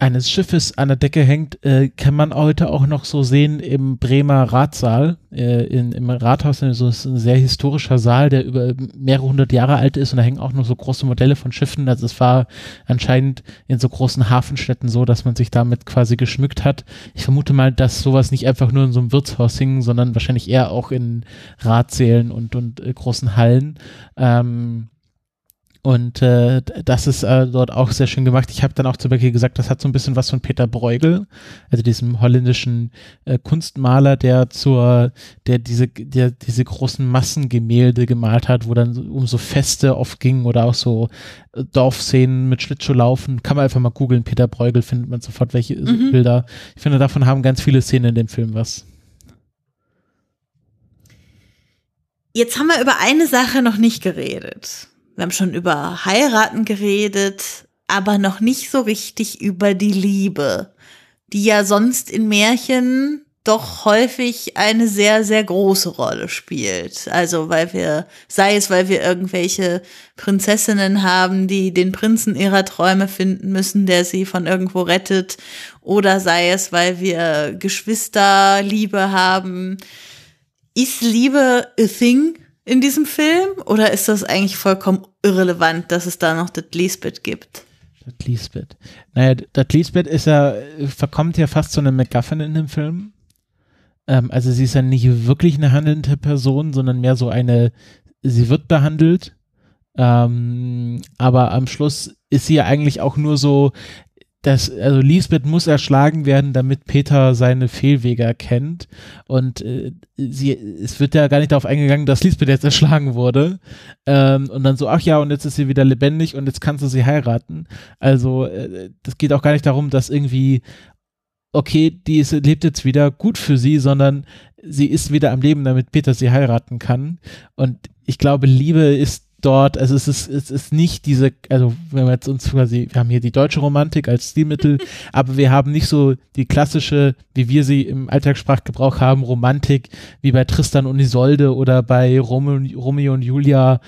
eines Schiffes an der Decke hängt, äh, kann man heute auch noch so sehen im Bremer Ratsaal. Äh, in, Im Rathaus so ist ein sehr historischer Saal, der über mehrere hundert Jahre alt ist und da hängen auch noch so große Modelle von Schiffen. Also es war anscheinend in so großen Hafenstädten so, dass man sich damit quasi geschmückt hat. Ich vermute mal, dass sowas nicht einfach nur in so einem Wirtshaus hing, sondern wahrscheinlich eher auch in Ratsälen und, und äh, großen Hallen. Ähm, Und äh, das ist äh, dort auch sehr schön gemacht. Ich habe dann auch zu Becky gesagt, das hat so ein bisschen was von Peter Bruegel, also diesem holländischen äh, Kunstmaler, der zur, der diese, der diese großen Massengemälde gemalt hat, wo dann um so Feste oft ging oder auch so äh, Dorfszenen mit Schlittschuhlaufen. Kann man einfach mal googeln, Peter Bruegel, findet man sofort welche Mhm. Bilder. Ich finde, davon haben ganz viele Szenen in dem Film was. Jetzt haben wir über eine Sache noch nicht geredet. Wir haben schon über Heiraten geredet, aber noch nicht so richtig über die Liebe, die ja sonst in Märchen doch häufig eine sehr, sehr große Rolle spielt. Also weil wir, sei es, weil wir irgendwelche Prinzessinnen haben, die den Prinzen ihrer Träume finden müssen, der sie von irgendwo rettet, oder sei es, weil wir Geschwisterliebe haben. Ist Liebe a thing in diesem Film oder ist das eigentlich vollkommen irrelevant, dass es da noch das Lisbeth gibt? Das Lisbeth. Naja, das Lisbeth ist ja, verkommt ja fast zu einem MacGuffin in dem Film. Ähm, also sie ist ja nicht wirklich eine handelnde Person, sondern mehr so eine, sie wird behandelt. Ähm, aber am Schluss ist sie ja eigentlich auch nur so, dass, also Lisbeth muss erschlagen werden, damit Peter seine Fehlwege erkennt. Und äh, sie, es wird ja gar nicht darauf eingegangen, dass Lisbeth jetzt erschlagen wurde. Ähm, und dann so, ach ja, und jetzt ist sie wieder lebendig und jetzt kannst du sie heiraten. Also, äh, das geht auch gar nicht darum, dass irgendwie, okay, die ist, lebt jetzt wieder gut für sie, sondern sie ist wieder am Leben, damit Peter sie heiraten kann. Und ich glaube, Liebe ist dort, also es ist, es ist nicht diese, also wenn wir jetzt uns quasi, wir haben hier die deutsche Romantik als Stilmittel, aber wir haben nicht so die klassische, wie wir sie im Alltagssprachgebrauch haben, Romantik, wie bei Tristan und Isolde oder bei Romeo, Romeo und Julia,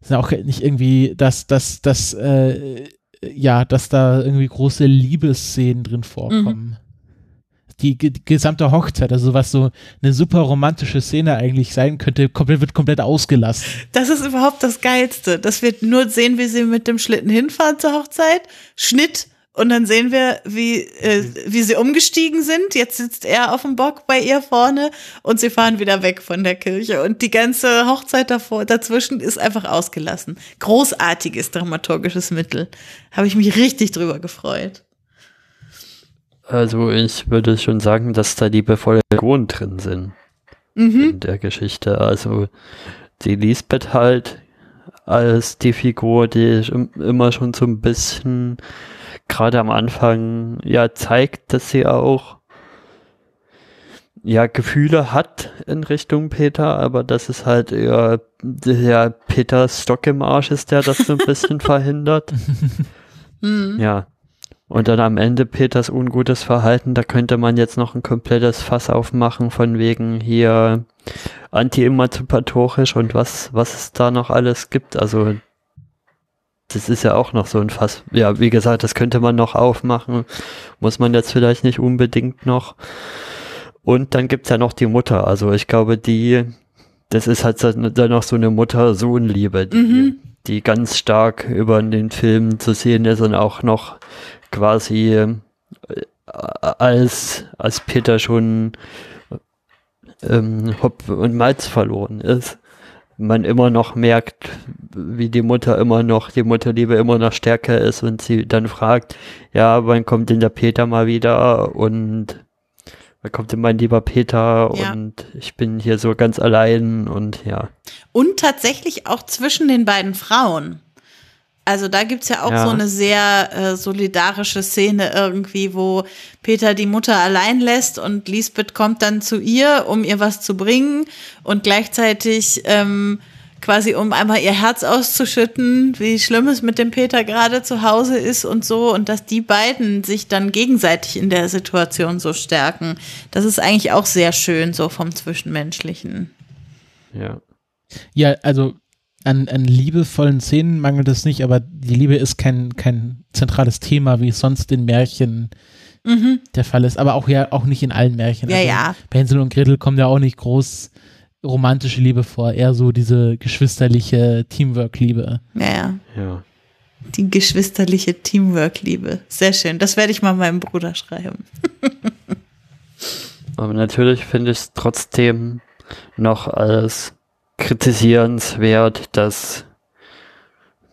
sind auch nicht irgendwie, dass, dass, dass, äh, ja, dass da irgendwie große Liebesszenen drin vorkommen. Die, die gesamte Hochzeit, also was so eine super romantische Szene eigentlich sein könnte, komplett, wird komplett ausgelassen. Das ist überhaupt das Geilste, dass wir nur sehen, wie sie mit dem Schlitten hinfahren zur Hochzeit, Schnitt und dann sehen wir, wie, äh, wie sie umgestiegen sind. Jetzt sitzt er auf dem Bock bei ihr vorne und sie fahren wieder weg von der Kirche. Und die ganze Hochzeit davor, dazwischen ist einfach ausgelassen. Großartiges dramaturgisches Mittel. Habe ich mich richtig drüber gefreut. Also ich würde schon sagen, dass da liebevolle Figuren drin sind Mhm. in der Geschichte. Also die Lisbeth halt als die Figur, die immer schon so ein bisschen gerade am Anfang ja zeigt, dass sie auch ja Gefühle hat in Richtung Peter, aber dass es halt eher der Peter Stock im Arsch ist, der das so ein bisschen verhindert. Mhm. Ja. Und dann am Ende Peters ungutes Verhalten, da könnte man jetzt noch ein komplettes Fass aufmachen von wegen hier anti-emanzipatorisch und was, was es da noch alles gibt. Also das ist ja auch noch so ein Fass. Ja, wie gesagt, das könnte man noch aufmachen. Muss man jetzt vielleicht nicht unbedingt noch. Und dann gibt's ja noch die Mutter. Also ich glaube, die, das ist halt dann noch so eine Mutter-Sohn-Liebe, die, Mhm. die ganz stark über den Film zu sehen ist und auch noch quasi äh, als, als Peter schon ähm, Hopf und Malz verloren ist, man immer noch merkt, wie die Mutter immer noch, die Mutterliebe immer noch stärker ist und sie dann fragt, ja, wann kommt denn der Peter mal wieder und wann kommt denn mein lieber Peter Ja. und ich bin hier so ganz allein und ja. Und tatsächlich auch zwischen den beiden Frauen. Also da gibt's ja auch Ja. so eine sehr äh, solidarische Szene irgendwie, wo Peter die Mutter allein lässt und Lisbeth kommt dann zu ihr, um ihr was zu bringen und gleichzeitig ähm, quasi um einmal ihr Herz auszuschütten, wie schlimm es mit dem Peter gerade zu Hause ist und so und dass die beiden sich dann gegenseitig in der Situation so stärken. Das ist eigentlich auch sehr schön so vom Zwischenmenschlichen. Ja. Ja, also an, an liebevollen Szenen mangelt es nicht, aber die Liebe ist kein, kein zentrales Thema, wie es sonst in Märchen der Fall ist. Aber auch ja auch nicht in allen Märchen. Mhm. Ja, also ja. Bei Hänsel und Gretel kommt ja auch nicht groß romantische Liebe vor, eher so diese geschwisterliche Teamwork-Liebe. Ja, ja. Ja. Die geschwisterliche Teamwork-Liebe. Sehr schön. Das werde ich mal meinem Bruder schreiben. Aber natürlich finde ich es trotzdem noch als kritisierenswert, dass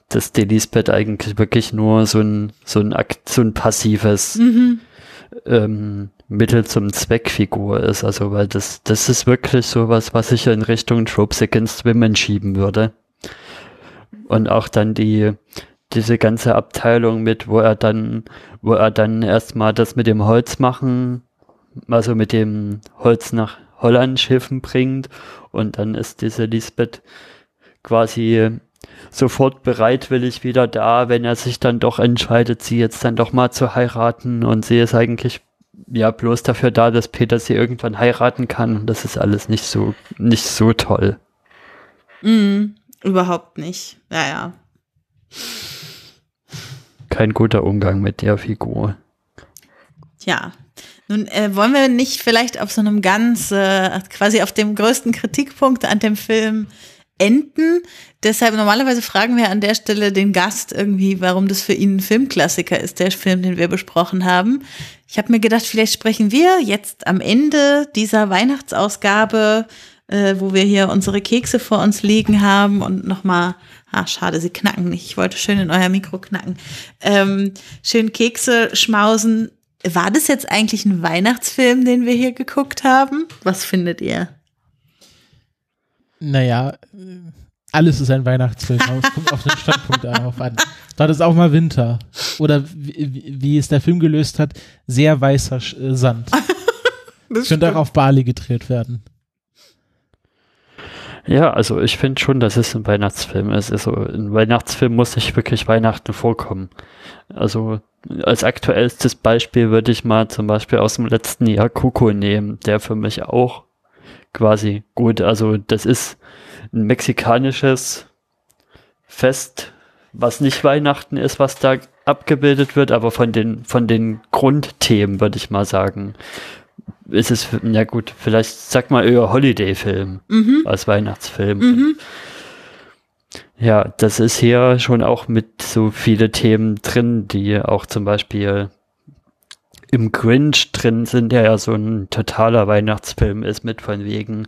dass die Lisbeth eigentlich wirklich nur so ein, so ein, Akt, so ein passives Mhm. ähm, Mittel zum Zweckfigur ist. Also, weil das, das ist wirklich sowas, was ich in Richtung Tropes Against Women schieben würde. Und auch dann die, diese ganze Abteilung mit, wo er dann, wo er dann erstmal das mit dem Holz machen, also mit dem Holz nach Holland schiffen bringt und dann ist diese Lisbeth quasi sofort bereitwillig wieder da, wenn er sich dann doch entscheidet, sie jetzt dann doch mal zu heiraten und sie ist eigentlich ja bloß dafür da, dass Peter sie irgendwann heiraten kann und das ist alles nicht so nicht so toll. Mhm. Überhaupt nicht. Ja, ja. Kein guter Umgang mit der Figur. Tja. Nun äh, wollen wir nicht vielleicht auf so einem ganz, äh, quasi auf dem größten Kritikpunkt an dem Film enden. Deshalb normalerweise fragen wir an der Stelle den Gast irgendwie, warum das für ihn ein Filmklassiker ist, der Film, den wir besprochen haben. Ich habe mir gedacht, vielleicht sprechen wir jetzt am Ende dieser Weihnachtsausgabe, äh, wo wir hier unsere Kekse vor uns liegen haben und nochmal, ah, schade, sie knacken nicht. Ich wollte schön in euer Mikro knacken. Ähm, schön Kekse schmausen. War das jetzt eigentlich ein Weihnachtsfilm, den wir hier geguckt haben? Was findet ihr? Naja, alles ist ein Weihnachtsfilm, aber es kommt auf den Standpunkt darauf an. Dort ist auch mal Winter. Oder wie, wie- es der Film gelöst hat, sehr weißer Sch- äh, Sand. Das Könnte auch auf Bali gedreht werden. Ja, also ich finde schon, dass es ein Weihnachtsfilm ist. Also ein Weihnachtsfilm muss nicht wirklich Weihnachten vorkommen. Also als aktuellstes Beispiel würde ich mal zum Beispiel aus dem letzten Jahr Coco nehmen, der für mich auch quasi gut, also das ist ein mexikanisches Fest, was nicht Weihnachten ist, was da abgebildet wird, aber von den, von den Grundthemen würde ich mal sagen, ist es, ja gut, vielleicht sag mal eher Holiday-Film Mhm. als Weihnachtsfilm. Mhm. Ja, das ist hier schon auch mit so viele Themen drin, die auch zum Beispiel im Grinch drin sind, der ja so ein totaler Weihnachtsfilm ist, mit von wegen,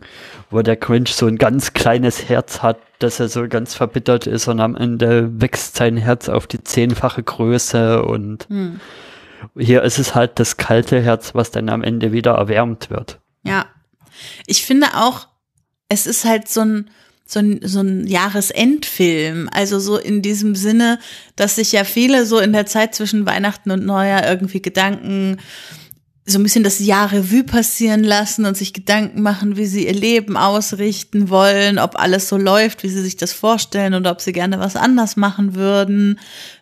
wo der Grinch so ein ganz kleines Herz hat, dass er so ganz verbittert ist und am Ende wächst sein Herz auf die zehnfache Größe und Hm. hier ist es halt das kalte Herz, was dann am Ende wieder erwärmt wird. Ja. Ich finde auch, es ist halt so ein, so ein, so ein Jahresendfilm. Also so in diesem Sinne, dass sich ja viele so in der Zeit zwischen Weihnachten und Neujahr irgendwie Gedanken, so ein bisschen das Jahr Revue passieren lassen und sich Gedanken machen, wie sie ihr Leben ausrichten wollen, ob alles so läuft, wie sie sich das vorstellen oder ob sie gerne was anders machen würden.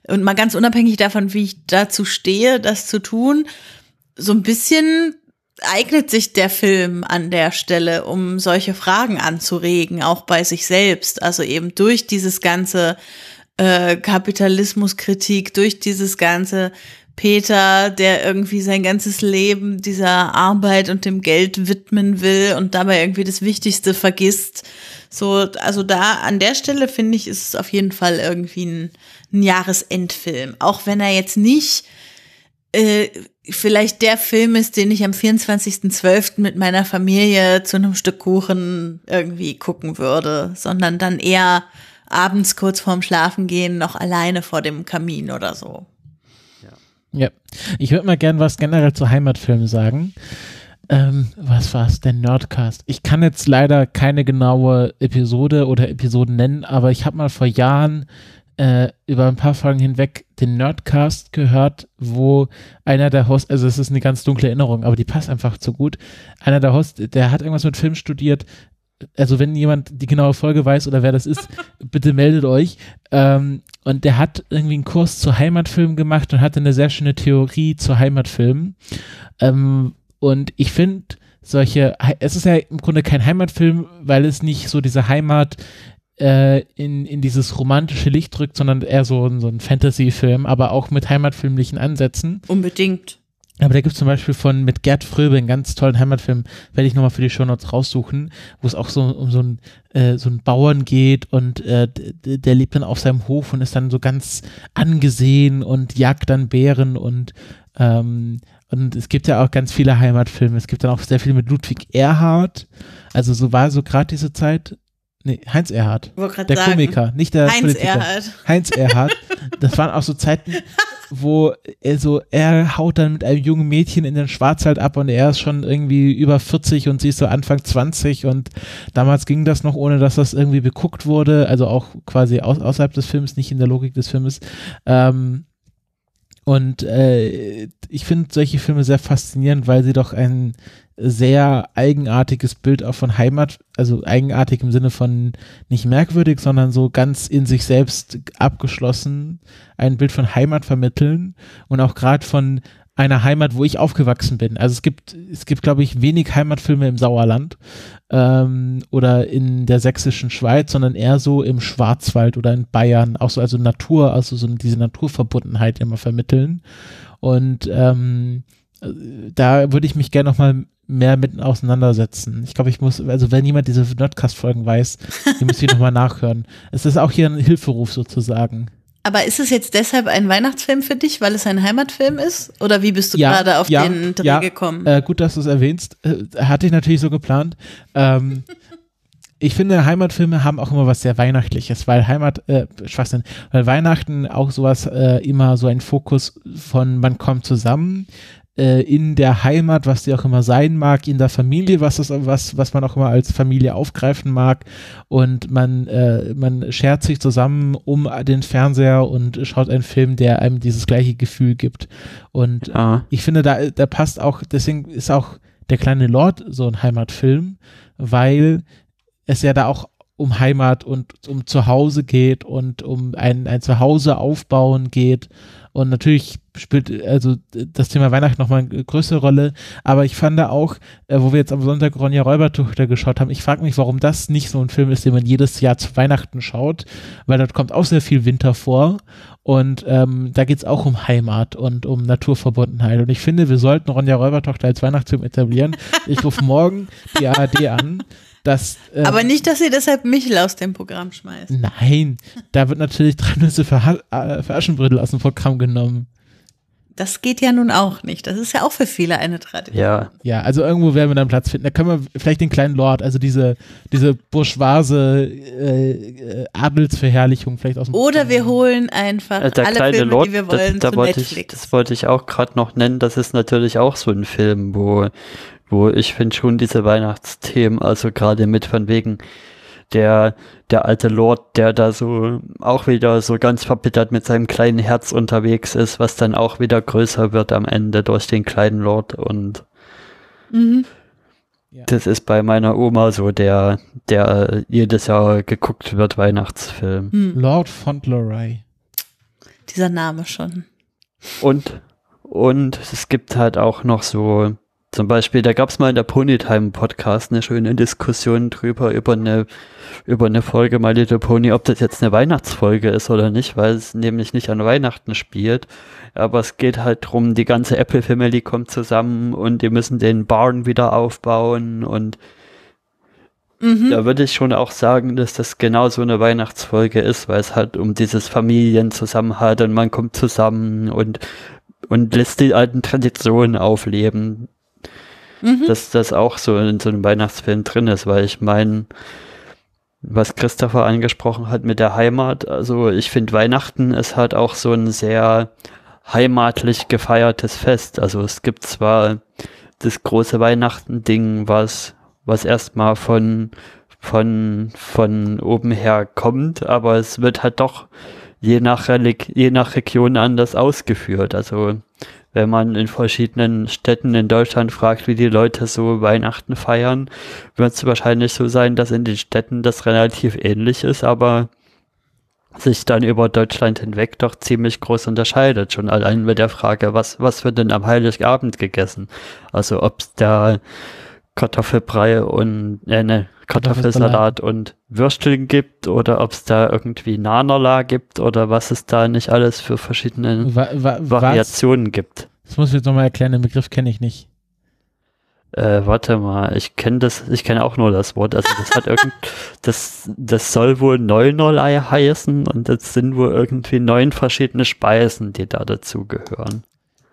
Und mal ganz unabhängig davon, wie ich dazu stehe, das zu tun, so ein bisschen eignet sich der Film an der Stelle, um solche Fragen anzuregen, auch bei sich selbst. Also eben durch dieses ganze äh, Kapitalismuskritik, durch dieses ganze Peter, der irgendwie sein ganzes Leben dieser Arbeit und dem Geld widmen will und dabei irgendwie das Wichtigste vergisst. So, also da an der Stelle finde ich, ist es auf jeden Fall irgendwie ein, ein Jahresendfilm. Auch wenn er jetzt nicht äh, vielleicht der Film ist, den ich am 24.12. mit meiner Familie zu einem Stück Kuchen irgendwie gucken würde, sondern dann eher abends kurz vorm Schlafengehen noch alleine vor dem Kamin oder so. Ja. Ich würde mal gern was generell zu Heimatfilmen sagen. Ähm, was war es denn? Nerdcast. Ich kann jetzt leider keine genaue Episode oder Episoden nennen, aber ich habe mal vor Jahren äh, über ein paar Folgen hinweg den Nerdcast gehört, wo einer der Hosts, also es ist eine ganz dunkle Erinnerung, aber die passt einfach zu gut. Einer der Hosts, der hat irgendwas mit Film studiert. Also wenn jemand die genaue Folge weiß oder wer das ist, bitte meldet euch. Ähm, und der hat irgendwie einen Kurs zu Heimatfilmen gemacht und hatte eine sehr schöne Theorie zu Heimatfilmen. Ähm, und ich finde solche, es ist ja im Grunde kein Heimatfilm, weil es nicht so diese Heimat in, in dieses romantische Licht drückt, sondern eher so, so ein Fantasy-Film, aber auch mit heimatfilmlichen Ansätzen. Unbedingt. Aber da gibt es zum Beispiel von mit Gerd Fröbe einen ganz tollen Heimatfilm, werde ich nochmal für die Shownotes raussuchen, wo es auch so um so einen äh, so einen Bauern geht und äh, der lebt dann auf seinem Hof und ist dann so ganz angesehen und jagt dann Bären und ähm, und es gibt ja auch ganz viele Heimatfilme. Es gibt dann auch sehr viel mit Ludwig Erhard. Also so war so gerade diese Zeit Nee, Heinz grad Der sagen. Komiker, nicht der Heinz Politiker. Erhardt. Heinz Erhardt. Das waren auch so Zeiten, wo er so, er haut dann mit einem jungen Mädchen in den Schwarzwald ab und er ist schon irgendwie über 40 und sie ist so Anfang 20 und damals ging das noch, ohne dass das irgendwie beguckt wurde, also auch quasi aus, außerhalb des Films, nicht in der Logik des Filmes. Ähm, und äh, ich finde solche Filme sehr faszinierend, weil sie doch ein sehr eigenartiges Bild auch von Heimat, also eigenartig im Sinne von nicht merkwürdig, sondern so ganz in sich selbst abgeschlossen ein Bild von Heimat vermitteln und auch gerade von einer Heimat, wo ich aufgewachsen bin. Also es gibt, es gibt, glaube ich, wenig Heimatfilme im Sauerland ähm, oder in der sächsischen Schweiz, sondern eher so im Schwarzwald oder in Bayern, auch so also Natur, also so diese Naturverbundenheit immer vermitteln. Und ähm, äh, da würde ich mich gerne noch mal mehr mit auseinandersetzen. Ich glaube, ich muss, also wenn jemand diese Nerdcast-Folgen weiß, die muss ich nochmal nachhören. Es ist auch hier ein Hilferuf sozusagen. Aber ist es jetzt deshalb ein Weihnachtsfilm für dich, weil es ein Heimatfilm ist? Oder wie bist du gerade auf den Dreh ja, gekommen? Äh, gut, dass du es erwähnst. Äh, hatte ich natürlich so geplant. Ähm, ich finde, Heimatfilme haben auch immer was sehr Weihnachtliches, weil Heimat, äh, Schwachsinn, weil Weihnachten auch sowas äh, immer so ein Fokus von man kommt zusammen äh, in der Heimat, was die auch immer sein mag, in der Familie, was das, was, was man auch immer als Familie aufgreifen mag und man, äh, man schert sich zusammen um den Fernseher und schaut einen Film, der einem dieses gleiche Gefühl gibt. Und Ja. ich finde, da, da passt auch, deswegen ist auch der kleine Lord so ein Heimatfilm, weil es ja da auch um Heimat und um Zuhause geht und um ein, ein Zuhause aufbauen geht. Und natürlich spielt also das Thema Weihnachten nochmal eine größere Rolle. Aber ich fand da auch, äh, wo wir jetzt am Sonntag Ronja Räubertochter geschaut haben, ich frage mich, warum das nicht so ein Film ist, den man jedes Jahr zu Weihnachten schaut, weil dort kommt auch sehr viel Winter vor. Und ähm, da geht's auch um Heimat und um Naturverbundenheit. Und ich finde, wir sollten Ronja Räubertochter als Weihnachtsfilm etablieren. Ich rufe morgen die ARD an. Dass, ähm, Aber nicht, dass ihr deshalb Michel aus dem Programm schmeißt. Nein, da wird natürlich drei Nüsse für, Ha- äh, für Aschenbrödel aus dem Programm genommen. Das geht ja nun auch nicht. Das ist ja auch für viele eine Tradition. Ja, Ja, also irgendwo werden wir dann Platz finden. Da können wir vielleicht den kleinen Lord, also diese, diese bourgeoise äh, äh, Adelsverherrlichung vielleicht aus dem Oder wir holen einfach Äh, der alle kleine Filme, Lord, die wir das, wollen, da zu wollte ich, Netflix. das wollte ich auch gerade noch nennen. Das ist natürlich auch so ein Film, wo, wo ich finde schon diese Weihnachtsthemen, also gerade mit von wegen der, der alte Lord, der da so auch wieder so ganz verbittert mit seinem kleinen Herz unterwegs ist, was dann auch wieder größer wird am Ende durch den kleinen Lord und Mhm. das ist bei meiner Oma so der, der jedes Jahr geguckt wird Weihnachtsfilm. Hm. Lord Fauntleroy. Dieser Name schon. Und, und es gibt halt auch noch so, zum Beispiel, da gab es mal in der Ponytime Podcast eine schöne Diskussion drüber, über eine, über eine Folge My Little Pony, ob das jetzt eine Weihnachtsfolge ist oder nicht, weil es nämlich nicht an Weihnachten spielt. Aber es geht halt drum, die ganze Apple Family kommt zusammen und die müssen den Barn wieder aufbauen und Mhm. da würde ich schon auch sagen, dass das genau so eine Weihnachtsfolge ist, weil es halt um dieses Familienzusammenhalt und man kommt zusammen und, und lässt die alten Traditionen aufleben, Mhm. dass das auch so in so einem Weihnachtsfilm drin ist, weil ich meine, was Christopher angesprochen hat mit der Heimat, also ich finde Weihnachten ist halt auch so ein sehr heimatlich gefeiertes Fest. Also es gibt zwar das große Weihnachten-Ding, was, was erstmal von, von, von oben her kommt, aber es wird halt doch je nach, Relig je nach Region anders ausgeführt. Also wenn man in verschiedenen Städten in Deutschland fragt, wie die Leute so Weihnachten feiern, wird es wahrscheinlich so sein, dass in den Städten das relativ ähnlich ist, aber sich dann über Deutschland hinweg doch ziemlich groß unterscheidet. Schon allein mit der Frage, was, was wird denn am Heiligabend gegessen? Also ob es da Kartoffelbrei und äh, ne, Kartoffelsalat und Würsteln gibt oder ob es da irgendwie Nanerla gibt oder was es da nicht alles für verschiedene Wa wa was? Variationen gibt. Das muss ich jetzt nochmal erklären, den Begriff kenne ich nicht. Äh, warte mal, ich kenne das, ich kenne auch nur das Wort. Also das hat irgend, das, das soll wohl Neunolei heißen und das sind wohl irgendwie neun verschiedene Speisen, die da dazugehören.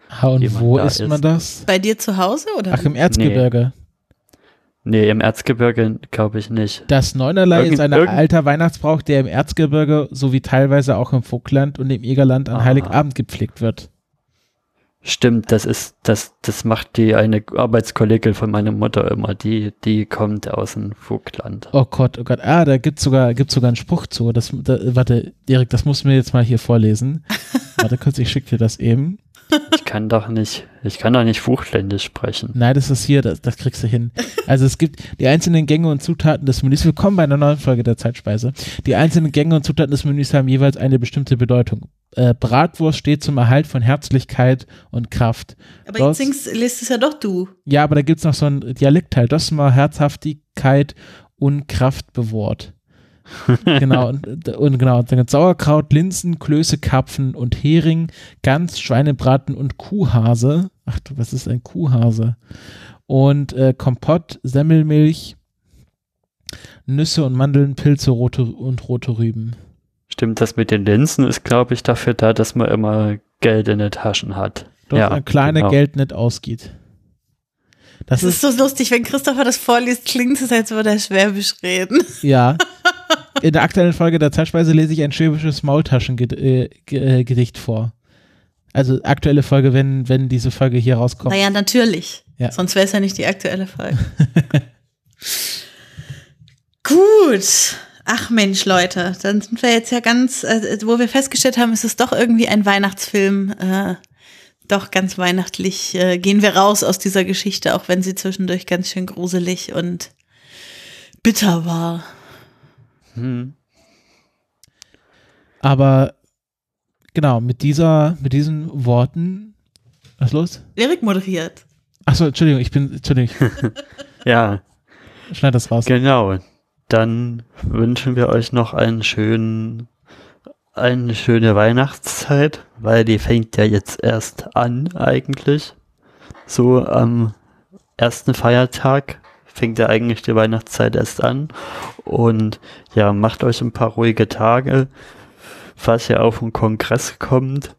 Ha, und wo da isst man das? Bei dir zu Hause oder? Ach, im Erzgebirge. Nee, im Erzgebirge glaube ich nicht. Das Neunerlei Irgend- ist ein irgend- alter Weihnachtsbrauch, der im Erzgebirge sowie teilweise auch im Vogtland und im Egerland an Ah. Heiligabend gepflegt wird. Stimmt, das ist, das, das macht die eine Arbeitskollegin von meiner Mutter immer, die, die kommt aus dem Vogtland. Oh Gott, oh Gott. Ah, da gibt's sogar, gibt's sogar einen Spruch zu. Das, da, warte, Erik, das musst du mir jetzt mal hier vorlesen. warte kurz, ich schick dir das eben. Ich kann doch nicht, ich kann doch nicht Vogtländisch sprechen. Nein, das ist hier, das, das kriegst du hin. Also es gibt die einzelnen Gänge und Zutaten des Menüs. Willkommen bei einer neuen Folge der Zeitspeise. Die einzelnen Gänge und Zutaten des Menüs haben jeweils eine bestimmte Bedeutung. Äh, Bratwurst steht zum Erhalt von Herzlichkeit und Kraft. Aber Das- jetzt singst, liest es ja doch du. Ja, aber da gibt's noch so einen Dialektteil. Das ist mal Herzhaftigkeit und Kraft bewahrt. genau, und, und genau, und dann Sauerkraut, Linsen, Klöße, Karpfen und Hering, Gans, Schweinebraten und Kuhhase. Ach du, was ist ein Kuhhase? Und äh, Kompott, Semmelmilch, Nüsse und Mandeln, Pilze rote, und rote Rüben. Stimmt, das mit den Linsen ist, glaube ich, dafür da, dass man immer Geld in den Taschen hat. Dass Ja, ein kleine genau. Geld nicht ausgeht. Das Es ist ist, so lustig, wenn Christopher das vorliest, klingt es, als würde er Schwäbisch reden. ja. In der aktuellen Folge der Zeitspeise lese ich ein schwäbisches Maultaschengedicht vor. Also aktuelle Folge, wenn, wenn diese Folge hier rauskommt. Naja, natürlich. Ja. Sonst wäre es ja nicht die aktuelle Folge. Gut. Ach Mensch, Leute, dann sind wir jetzt ja ganz, äh, wo wir festgestellt haben, es ist doch irgendwie ein Weihnachtsfilm. Äh, doch ganz weihnachtlich äh, gehen wir raus aus dieser Geschichte, auch wenn sie zwischendurch ganz schön gruselig und bitter war. Hm. Aber genau, mit dieser, mit diesen Worten. Was ist los? Erik moderiert. Achso, Entschuldigung, ich bin, Entschuldigung, Ja, schneid das raus. genau. Dann wünschen wir euch noch einen schönen, eine schöne Weihnachtszeit, weil die fängt ja jetzt erst an eigentlich. So am ersten Feiertag fängt ja eigentlich die Weihnachtszeit erst an. Und ja, macht euch ein paar ruhige Tage, falls ihr auf einen Kongress kommt.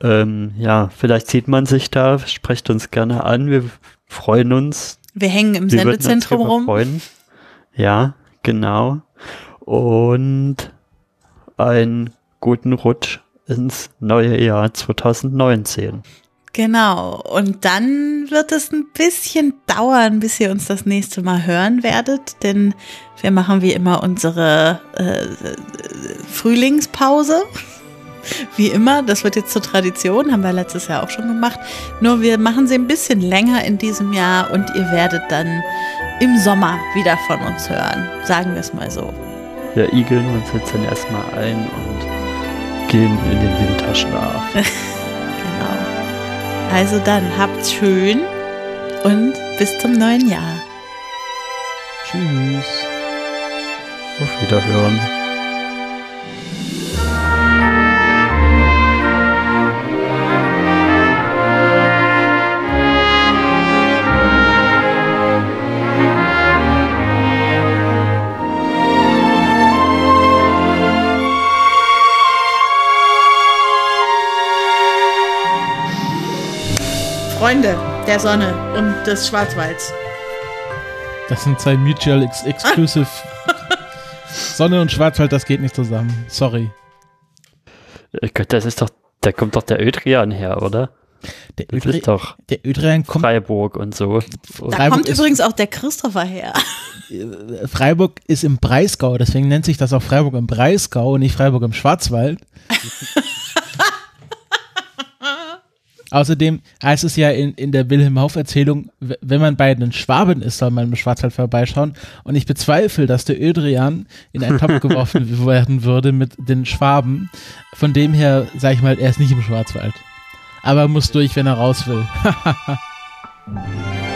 Ähm, ja, vielleicht sieht man sich da, sprecht uns gerne an, wir freuen uns, Wir hängen im wir Sendezentrum rum. Freuen. Ja, genau. Und einen guten Rutsch ins neue Jahr 2019. Genau. Und dann wird es ein bisschen dauern, bis ihr uns das nächste Mal hören werdet, denn wir machen wie immer unsere äh, Frühlingspause. Wie immer, das wird jetzt zur Tradition, haben wir letztes Jahr auch schon gemacht. Nur wir machen sie ein bisschen länger in diesem Jahr und ihr werdet dann im Sommer wieder von uns hören. Sagen wir es mal so. Wir igeln uns jetzt dann erstmal ein und gehen in den Winterschlaf. Also dann habt's schön und bis zum neuen Jahr. Tschüss. Auf Wiederhören. Freunde der Sonne und des Schwarzwalds. Das sind zwei Mutual ex Exclusive. Sonne und Schwarzwald, das geht nicht zusammen. Sorry. Äh Gott, Das ist doch, da kommt doch der Ödrian her, oder? Der, Das Ödri ist doch der Ödrian kommt. Freiburg und so. Da Freiburg kommt übrigens auch der Christopher her. Freiburg ist im Breisgau, deswegen nennt sich das auch Freiburg im Breisgau und nicht Freiburg im Schwarzwald. Außerdem heißt es ja in, in der Wilhelm Hauff-Erzählung, wenn man bei den Schwaben ist, soll man im Schwarzwald vorbeischauen. Und ich bezweifle, dass der Ödrian in einen Topf geworfen werden würde mit den Schwaben. Von dem her, sag ich mal, er ist nicht im Schwarzwald. Aber er muss durch, wenn er raus will.